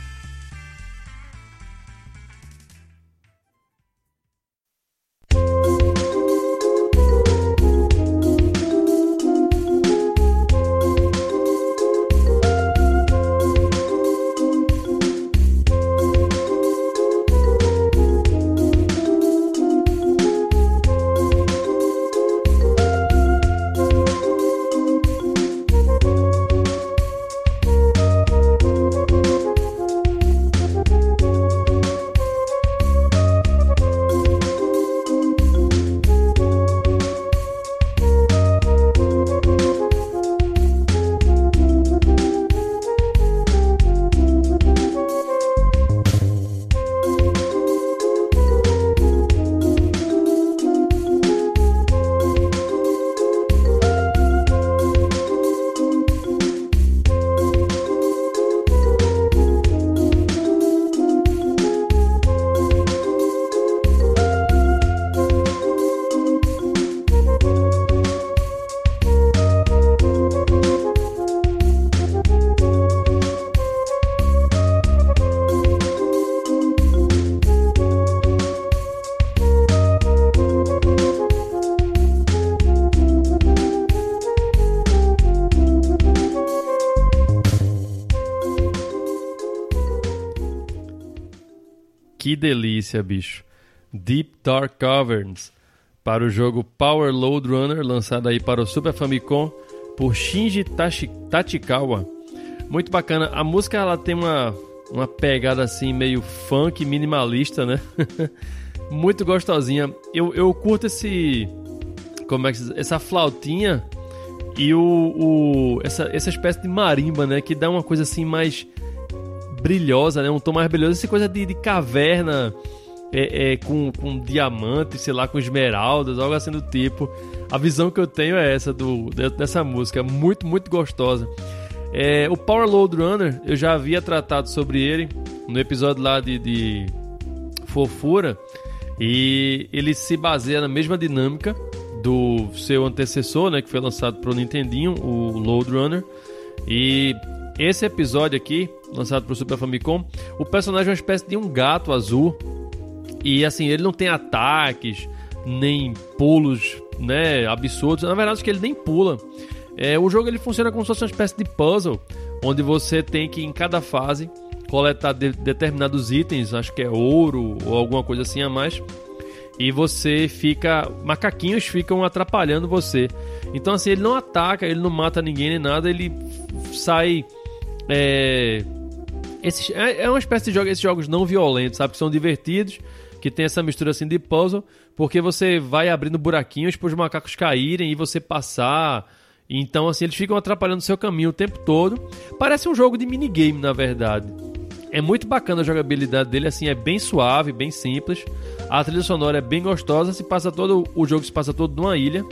Que delícia, bicho. Deep Dark Caverns para o jogo Power Load Runner, lançado aí para o Super Famicom por Shinji Tachikawa. Muito bacana. A música ela tem uma, uma pegada assim meio funk minimalista, né? Muito gostosinha. Eu, eu curto esse como é que essa flautinha e o, o essa, essa espécie de marimba, né, que dá uma coisa assim mais brilhosa, né, um tom mais brilhoso, essa coisa de, de caverna é, é, com, com diamante, sei lá, com esmeraldas, algo assim do tipo. A visão que eu tenho é essa do, dessa música, muito, muito gostosa. É, o Power Load Runner, eu já havia tratado sobre ele no episódio lá de, de Fofura, e ele se baseia na mesma dinâmica do seu antecessor, né, que foi lançado para o Nintendinho, o Load Runner. E esse episódio aqui, lançado para o Super Famicom, o personagem é uma espécie de um gato azul e assim, ele não tem ataques, nem pulos, né, absurdos. Na verdade, acho que ele nem pula. É, o jogo ele funciona como se fosse uma espécie de puzzle, onde você tem que em cada fase coletar de, determinados itens, acho que é ouro ou alguma coisa assim a mais. E você fica. Macaquinhos ficam atrapalhando você. Então, assim, ele não ataca, ele não mata ninguém nem nada, ele sai. É, é, é uma espécie de jogo, esses jogos não violentos, sabe? Que são divertidos que tem essa mistura assim de puzzle, porque você vai abrindo buraquinhos para os macacos caírem e você passar. Então, assim, eles ficam atrapalhando o seu caminho o tempo todo. Parece um jogo de minigame, na verdade. É muito bacana a jogabilidade dele, assim, é bem suave, bem simples. A trilha sonora é bem gostosa, se passa todo o jogo se passa todo numa ilha.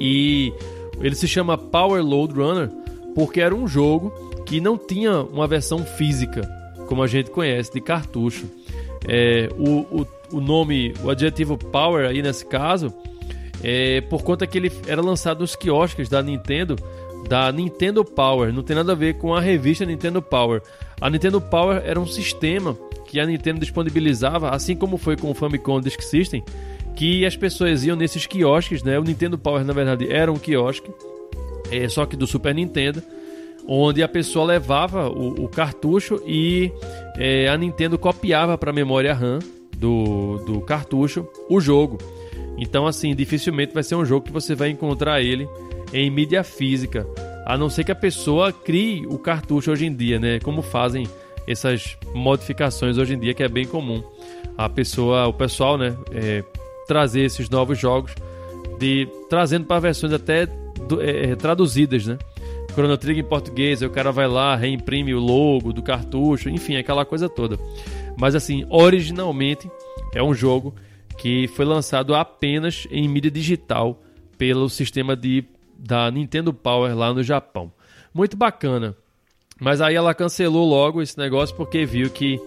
E ele se chama Power Load Runner porque era um jogo que não tinha uma versão física, como a gente conhece, de cartucho. É, o, o, o nome, o adjetivo Power aí nesse caso, é por conta que ele era lançado nos quiosques da Nintendo, da Nintendo Power. Não tem nada a ver com a revista Nintendo Power. A Nintendo Power era um sistema que a Nintendo disponibilizava, assim como foi com o Famicom Disk System, que as pessoas iam nesses quiosques, né? O Nintendo Power na verdade era um quiosque, é, só que do Super Nintendo onde a pessoa levava o, o cartucho e é, a Nintendo copiava para a memória RAM do, do cartucho o jogo. Então, assim, dificilmente vai ser um jogo que você vai encontrar ele em mídia física, a não ser que a pessoa crie o cartucho hoje em dia, né? Como fazem essas modificações hoje em dia, que é bem comum. A pessoa, o pessoal, né, é, trazer esses novos jogos de trazendo para versões até do, é, traduzidas, né? Chrono Trigger em português, aí o cara vai lá, reimprime o logo do cartucho, enfim, aquela coisa toda. Mas assim, originalmente é um jogo que foi lançado apenas em mídia digital pelo sistema de, da Nintendo Power lá no Japão. Muito bacana. Mas aí ela cancelou logo esse negócio porque viu que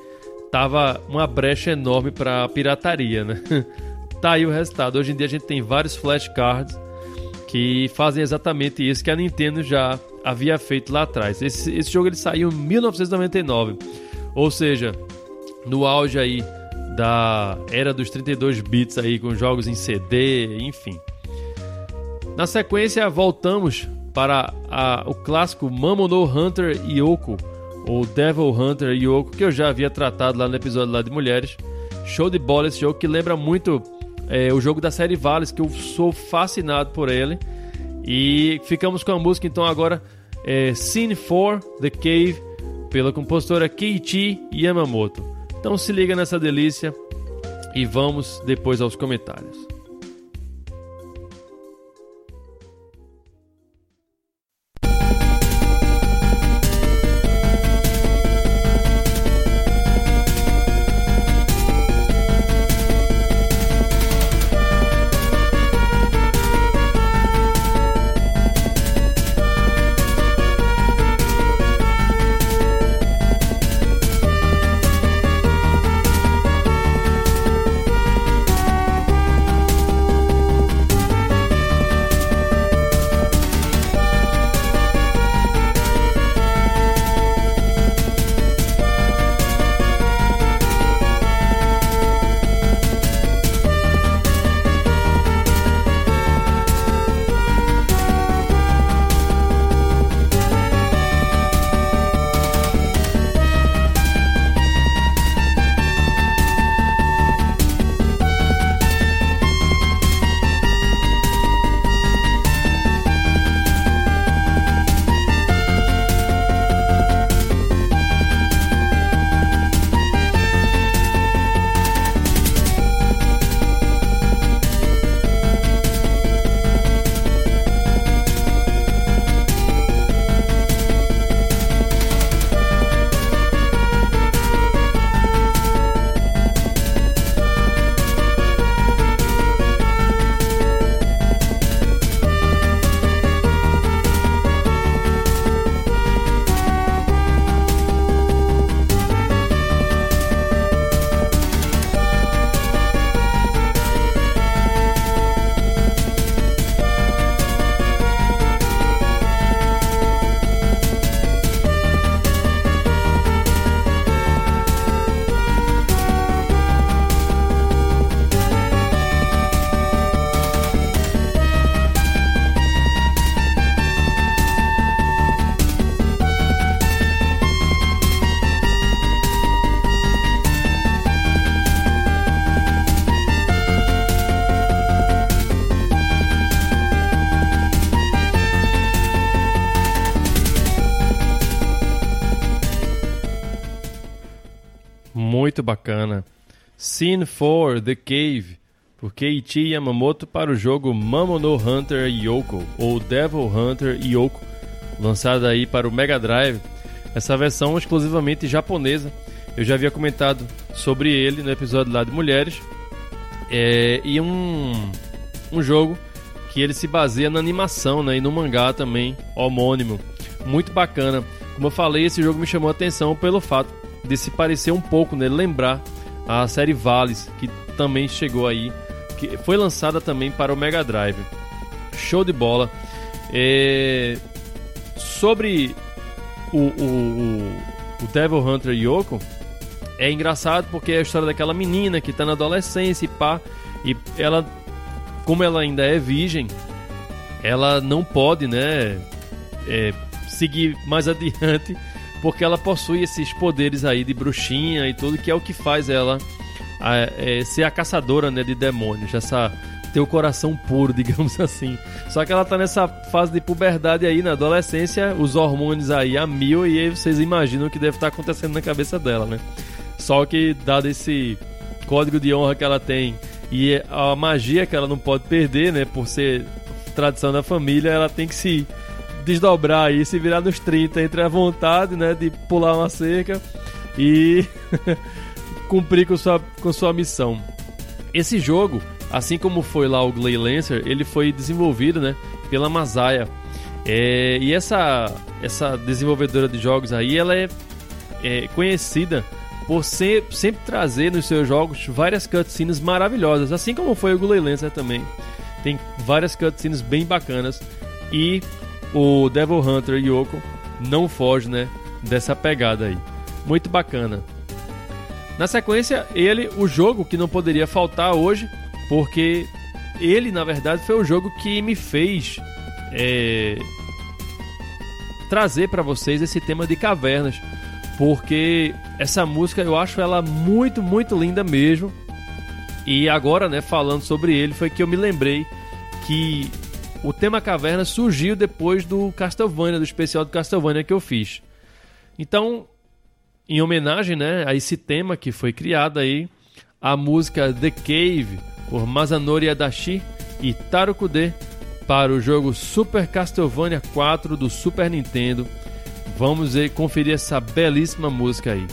tava uma brecha enorme para pirataria, né? tá aí o resultado. Hoje em dia a gente tem vários flashcards que fazem exatamente isso que a Nintendo já havia feito lá atrás. Esse, esse jogo ele saiu em 1999, ou seja, no auge aí da era dos 32 bits aí com jogos em CD, enfim. Na sequência voltamos para a, o clássico Mamono Hunter Yoko ou Devil Hunter Yoko que eu já havia tratado lá no episódio lá de mulheres. Show de bola esse jogo que lembra muito é, o jogo da série Vales, que eu sou fascinado por ele. E ficamos com a música então agora é Scene 4 The Cave pela compositora Keiichi Yamamoto. Então se liga nessa delícia e vamos depois aos comentários. Muito bacana. Scene 4 The Cave, por Keiichi Yamamoto para o jogo Mamono Hunter Yoko, ou Devil Hunter Yoko, lançado aí para o Mega Drive. Essa versão exclusivamente japonesa. Eu já havia comentado sobre ele no episódio lá de Mulheres. É, e um, um jogo que ele se baseia na animação né, e no mangá também homônimo. Muito bacana. Como eu falei, esse jogo me chamou a atenção pelo fato de se parecer um pouco, né, lembrar a série Vales, que também chegou aí que foi lançada também para o Mega Drive. Show de bola. É... Sobre o, o, o Devil Hunter Yoko, é engraçado porque é a história daquela menina que está na adolescência e pá, e ela, como ela ainda é virgem, ela não pode, né, é, seguir mais adiante porque ela possui esses poderes aí de bruxinha e tudo, que é o que faz ela a, é, ser a caçadora né, de demônios, essa ter o coração puro, digamos assim. Só que ela tá nessa fase de puberdade aí, na adolescência, os hormônios aí a mil, e aí vocês imaginam o que deve estar tá acontecendo na cabeça dela, né? Só que, dado esse código de honra que ela tem e a magia que ela não pode perder, né, por ser tradição da família, ela tem que se desdobrar aí, se virar nos 30 entre a vontade, né, de pular uma cerca e cumprir com sua, com sua missão. Esse jogo, assim como foi lá o Glay Lancer, ele foi desenvolvido né, pela Masaya. É, e essa, essa desenvolvedora de jogos aí, ela é, é conhecida por ser, sempre trazer nos seus jogos várias cutscenes maravilhosas, assim como foi o Glay Lancer também. Tem várias cutscenes bem bacanas e o Devil Hunter Yoko não foge né, dessa pegada aí. Muito bacana. Na sequência, ele, o jogo que não poderia faltar hoje, porque ele, na verdade, foi o jogo que me fez é, trazer para vocês esse tema de cavernas, porque essa música eu acho ela muito, muito linda mesmo. E agora, né, falando sobre ele, foi que eu me lembrei que o tema caverna surgiu depois do Castlevania, do especial do Castlevania que eu fiz. Então, em homenagem né, a esse tema que foi criado aí, a música The Cave por Masanori Adachi e Taro Kude para o jogo Super Castlevania 4 do Super Nintendo. Vamos aí conferir essa belíssima música aí.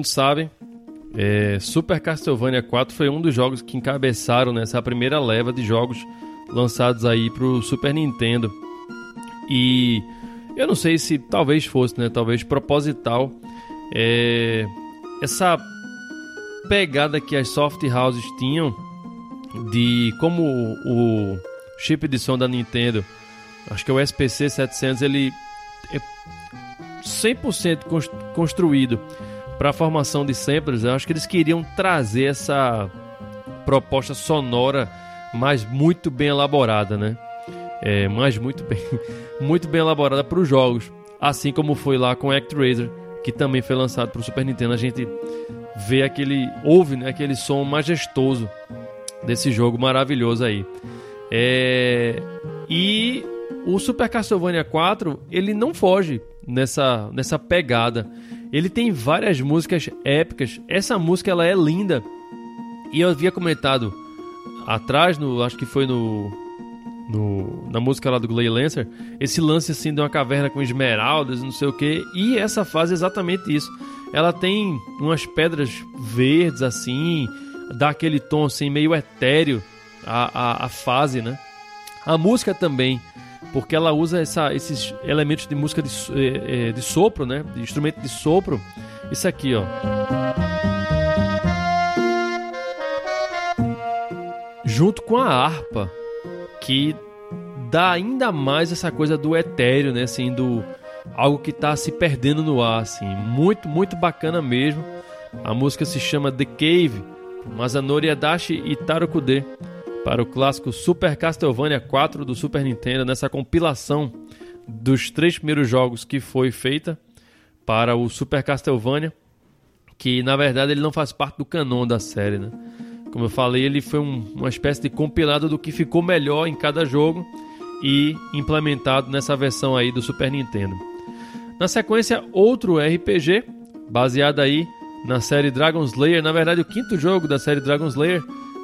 Mundo sabe, é, Super Castlevania 4 foi um dos jogos que encabeçaram nessa primeira leva de jogos lançados aí para o Super Nintendo. E Eu não sei se talvez fosse, né? Talvez proposital. É, essa pegada que as soft houses tinham de como o chip de som da Nintendo, acho que é o SPC 700, ele é 100% construído para a formação de samples. Eu acho que eles queriam trazer essa proposta sonora, mas muito bem elaborada, né? É, mas muito bem, muito bem elaborada para os jogos, assim como foi lá com ActRaiser, que também foi lançado para o Super Nintendo. A gente vê aquele, ouve, né, aquele som majestoso desse jogo maravilhoso aí. É, e o Super Castlevania 4 ele não foge nessa, nessa pegada. Ele tem várias músicas épicas. Essa música ela é linda e eu havia comentado atrás, no, acho que foi no, no na música lá do Glay Lancer, esse lance assim de uma caverna com esmeraldas, não sei o que, e essa fase é exatamente isso. Ela tem umas pedras verdes assim, dá aquele tom assim meio etéreo a, a, a fase, né? A música também, porque ela usa essa, esses elementos de música de, eh, eh, de sopro, né? De instrumento de sopro. Isso aqui, ó. junto com a harpa, que dá ainda mais essa coisa do etéreo, né? Assim, do algo que está se perdendo no ar, assim. Muito, muito bacana mesmo. A música se chama The Cave, Masanori Adachi e Tarokude, para o clássico Super Castlevania 4 do Super Nintendo, nessa compilação dos três primeiros jogos que foi feita para o Super Castlevania, que na verdade ele não faz parte do canon da série, né? Como eu falei, ele foi um, uma espécie de compilado do que ficou melhor em cada jogo e implementado nessa versão aí do Super Nintendo. Na sequência, outro RPG, baseado aí na série Dragon Slayer, na verdade o quinto jogo da série Dragon Slayer,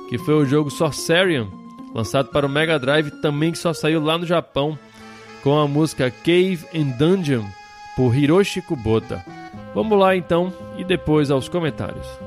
que foi o jogo Sorcerian, lançado para o Mega Drive, também que só saiu lá no Japão, com a música Cave and Dungeon, por Hiroshi Kubota. Vamos lá então e depois aos comentários.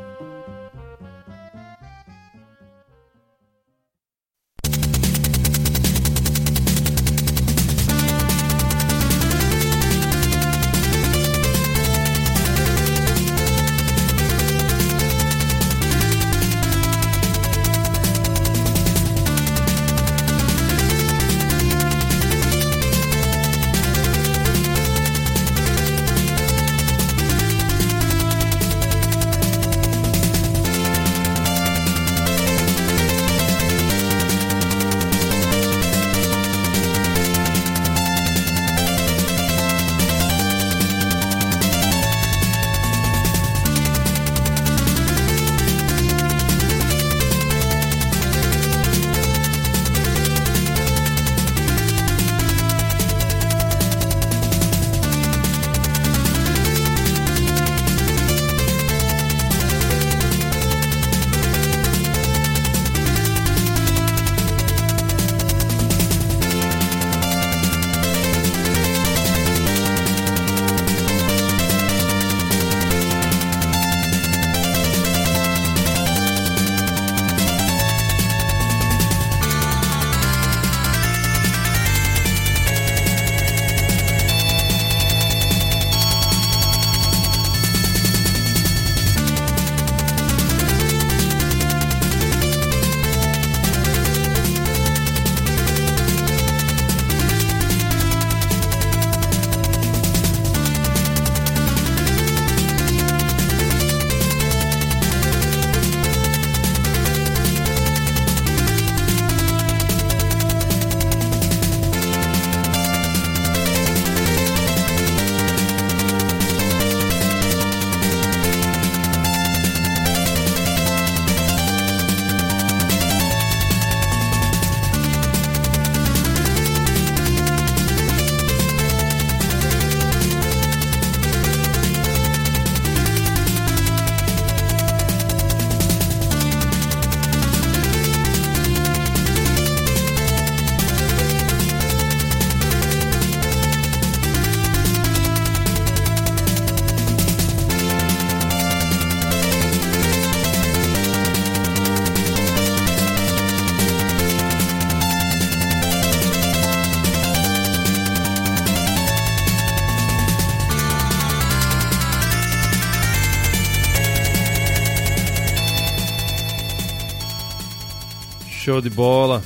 Show de bola.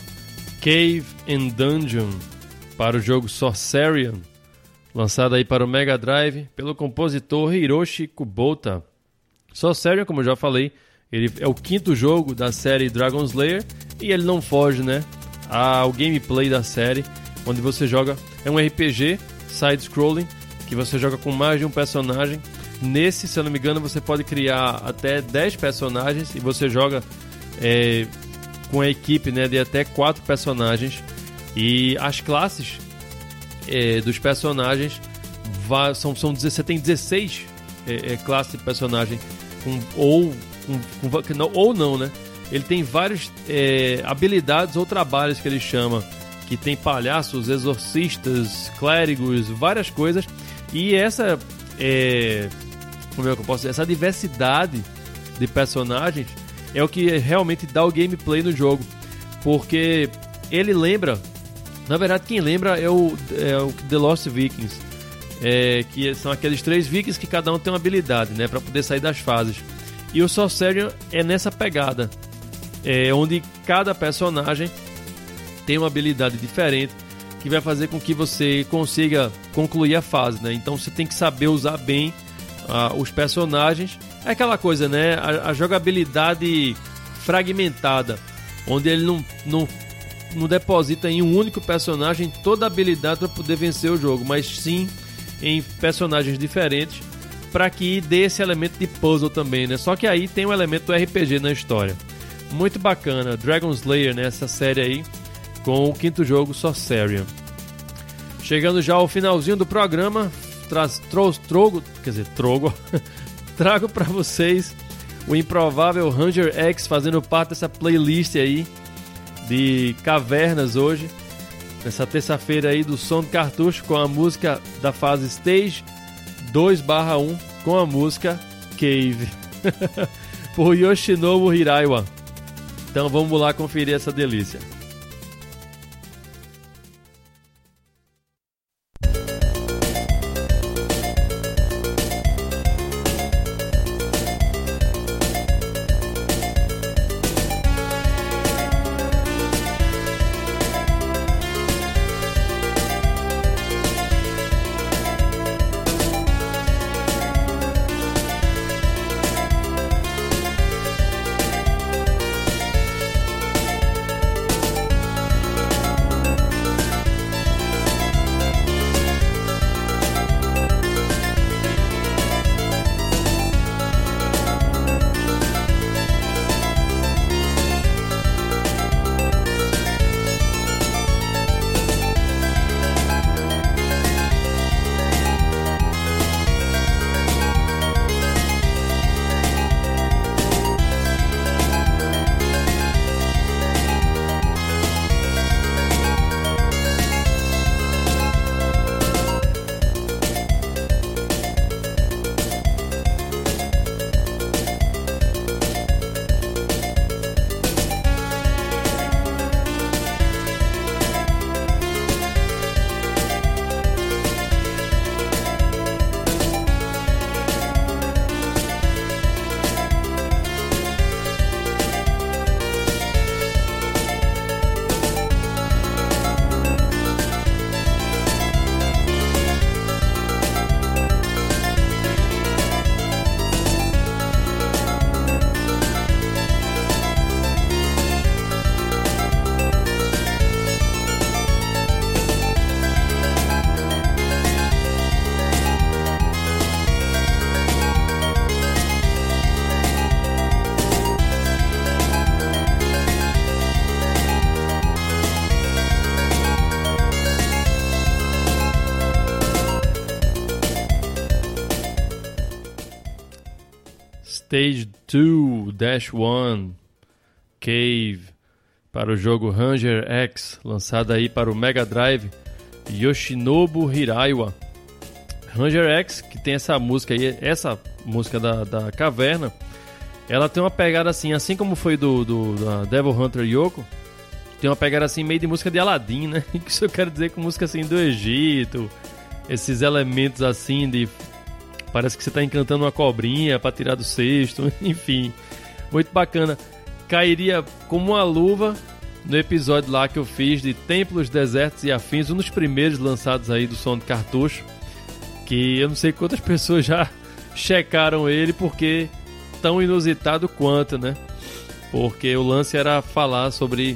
Cave and Dungeon para o jogo Sorcerian, lançado aí para o Mega Drive pelo compositor Hiroshi Kubota. Sorcerian, como eu já falei, ele é o quinto jogo da série Dragon Slayer e ele não foge, né, ao gameplay da série, onde você joga é um RPG side-scrolling que você joga com mais de um personagem. Nesse, se eu não me engano, você pode criar até 10 personagens e você joga é, com a equipe né, de até quatro personagens. E as classes é, dos personagens são, são você tem 16 é, é, classes de personagem com, ou, com, com, não, ou não, né? Ele tem várias é, habilidades ou trabalhos que ele chama. Que tem palhaços, exorcistas, clérigos, várias coisas. E essa é, como é que eu posso dizer? Essa diversidade de personagens é o que realmente dá o gameplay no jogo. Porque ele lembra. Na verdade, quem lembra é o, é o The Lost Vikings. É, que são aqueles três vikings que cada um tem uma habilidade, né? para poder sair das fases. E o Sorcerian é nessa pegada. É, onde cada personagem tem uma habilidade diferente que vai fazer com que você consiga concluir a fase, né? Então você tem que saber usar bem uh, os personagens é aquela coisa, né? A, a jogabilidade fragmentada, onde ele não, não, não deposita em um único personagem toda a habilidade para poder vencer o jogo, mas sim em personagens diferentes para que dê esse elemento de puzzle também, né? Só que aí tem um elemento RPG na história. Muito bacana, Dragon Slayer, né? Essa série aí, com o quinto jogo, Sorcerian. Chegando já ao finalzinho do programa, traz, tro, trogo, quer dizer, trogo, trago para vocês o improvável Ranger X fazendo parte dessa playlist aí de cavernas hoje. Nessa terça-feira aí do som do cartucho com a música da fase Stage 2/1 com a música Cave. por Yoshinobu Hiraiwa. Então vamos lá conferir essa delícia. Stage 2-1 Cave para o jogo Ranger X, lançado aí para o Mega Drive Yoshinobu Hiraiwa. Ranger X, que tem essa música aí, essa música da, da caverna, ela tem uma pegada assim, assim como foi do, do da Devil Hunter Yoko, tem uma pegada assim meio de música de Aladdin, né? Isso eu quero dizer com música assim do Egito, esses elementos assim de Parece que você está encantando uma cobrinha para tirar do cesto, enfim. Muito bacana. Cairia como uma luva no episódio lá que eu fiz de Templos, Desertos e Afins, um dos primeiros lançados aí do som de cartucho, que eu não sei quantas pessoas já checaram ele porque tão inusitado quanto, né? Porque o lance era falar sobre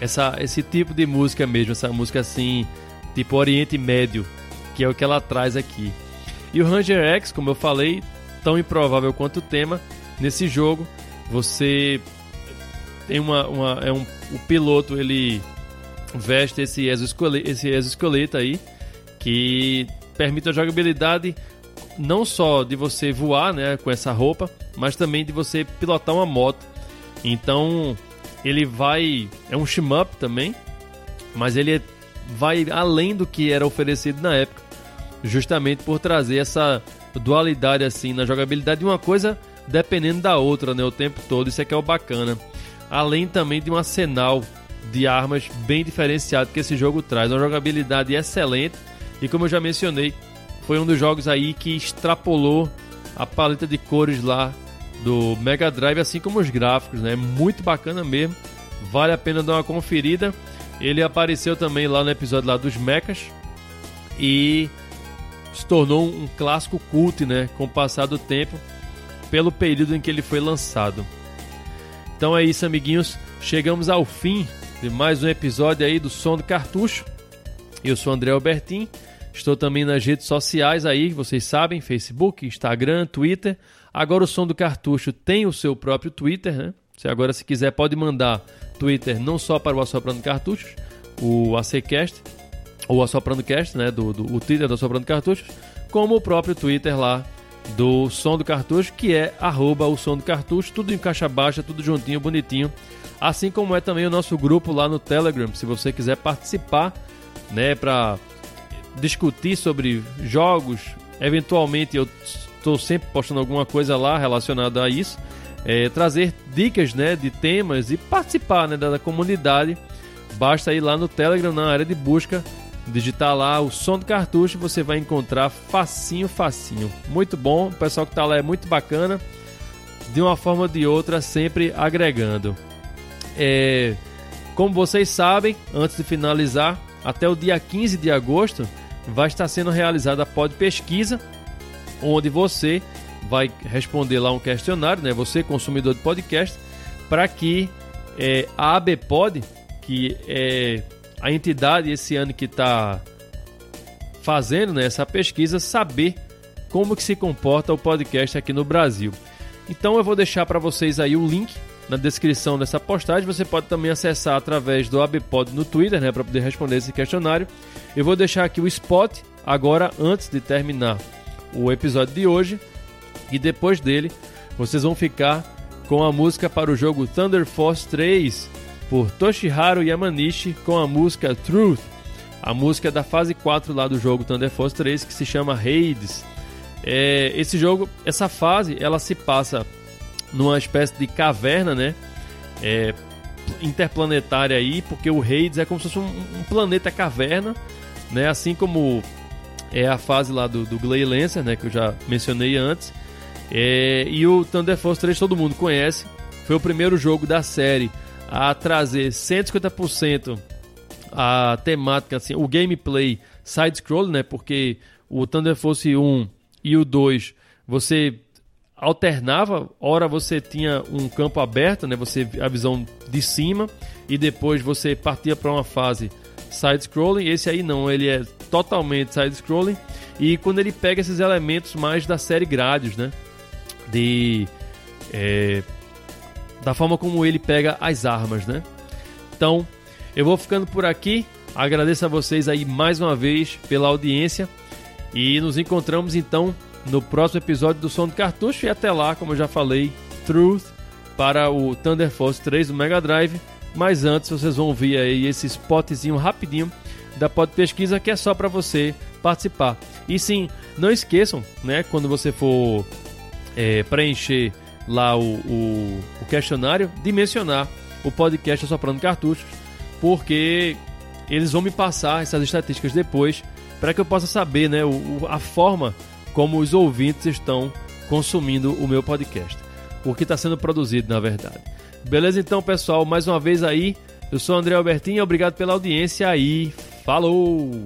essa, esse tipo de música mesmo, essa música assim, tipo Oriente Médio, que é o que ela traz aqui. E o Ranger X, como eu falei, tão improvável quanto o tema, nesse jogo você tem uma, uma é um o piloto ele veste esse exoesqueleto, esse exoesqueleto aí que permite a jogabilidade não só de você voar, né, com essa roupa, mas também de você pilotar uma moto. Então, ele vai é um shmup também, mas ele vai além do que era oferecido na época, justamente por trazer essa dualidade assim na jogabilidade de uma coisa dependendo da outra, né, o tempo todo. Isso é que é o bacana. Além também de um arsenal de armas bem diferenciado que esse jogo traz, uma jogabilidade excelente e como eu já mencionei, foi um dos jogos aí que extrapolou a paleta de cores lá do Mega Drive, assim como os gráficos, né? Muito bacana mesmo. Vale a pena dar uma conferida. Ele apareceu também lá no episódio lá dos Mechas e se tornou um clássico cult, né? Com o passar do tempo, pelo período em que ele foi lançado. Então é isso, amiguinhos. Chegamos ao fim de mais um episódio aí do Som do Cartucho. Eu sou André Albertin. Estou também nas redes sociais aí, vocês sabem, Facebook, Instagram, Twitter. Agora o Som do Cartucho tem o seu próprio Twitter, né? Você agora, se quiser, pode mandar Twitter não só para o Assoprando Cartuchos, o ACCast, ou Assoprando Cast, né? Do, do, o Twitter do Assoprando Cartuchos, como o próprio Twitter lá do Som do Cartucho, que é arroba o Som do Cartucho, tudo em caixa baixa, tudo juntinho, bonitinho. Assim como é também o nosso grupo lá no Telegram, se você quiser participar, né, para discutir sobre jogos. Eventualmente eu estou sempre postando alguma coisa lá relacionada a isso. É, trazer dicas né, de temas e participar né, da, da comunidade. Basta ir lá no Telegram, na área de busca, digitar lá o som do cartucho, você vai encontrar facinho, facinho. Muito bom, o pessoal que está lá é muito bacana. De uma forma ou de outra, sempre agregando. É, como vocês sabem, antes de finalizar, até o dia 15 de agosto vai estar sendo realizada a pod pesquisa, onde você vai responder lá um questionário, né? Você consumidor de podcast, para que é, a ABPod, que é a entidade esse ano que está fazendo né, essa pesquisa, saber como que se comporta o podcast aqui no Brasil. Então eu vou deixar para vocês aí o link na descrição dessa postagem. Você pode também acessar através do ABPod no Twitter, né, para poder responder esse questionário. Eu vou deixar aqui o spot agora antes de terminar o episódio de hoje e depois dele vocês vão ficar com a música para o jogo Thunder Force 3 por Toshiharu Yamanishi com a música Truth, a música da fase 4 lá do jogo Thunder Force 3 que se chama Hades. É, esse jogo, essa fase, ela se passa numa espécie de caverna, né? É, interplanetária aí, porque o Hades é como se fosse um, um, planeta caverna, né? Assim como é a fase lá do, do Glay Lancer, né? Que eu já mencionei antes. É, e o Thunder Force 3 todo mundo conhece. Foi o primeiro jogo da série a trazer 150% a temática, assim, o gameplay side-scroll, né? Porque o Thunder Force 1 e o 2 você alternava, ora você tinha um campo aberto, né? Você a visão de cima e depois você partia para uma fase side scrolling. Esse aí não, ele é totalmente side scrolling e quando ele pega esses elementos mais da série Gradius, né? De é, da forma como ele pega as armas, né? Então, eu vou ficando por aqui. Agradeço a vocês aí mais uma vez pela audiência e nos encontramos então no próximo episódio do Som do Cartucho. E até lá, como eu já falei, Truth para o Thunder Force 3 do Mega Drive. Mas antes vocês vão ouvir aí esse spotzinho rapidinho da Pod Pesquisa que é só para você participar. E sim, não esqueçam, né, quando você for é, preencher lá o, o, o, questionário, de mencionar o podcast Soprando Cartuchos, porque eles vão me passar essas estatísticas depois para que eu possa saber né, o, a forma como os ouvintes estão consumindo o meu podcast. O que está sendo produzido, na verdade. Beleza, então, pessoal, mais uma vez aí, Eu sou André Albertinho, obrigado pela audiência aí. Falou!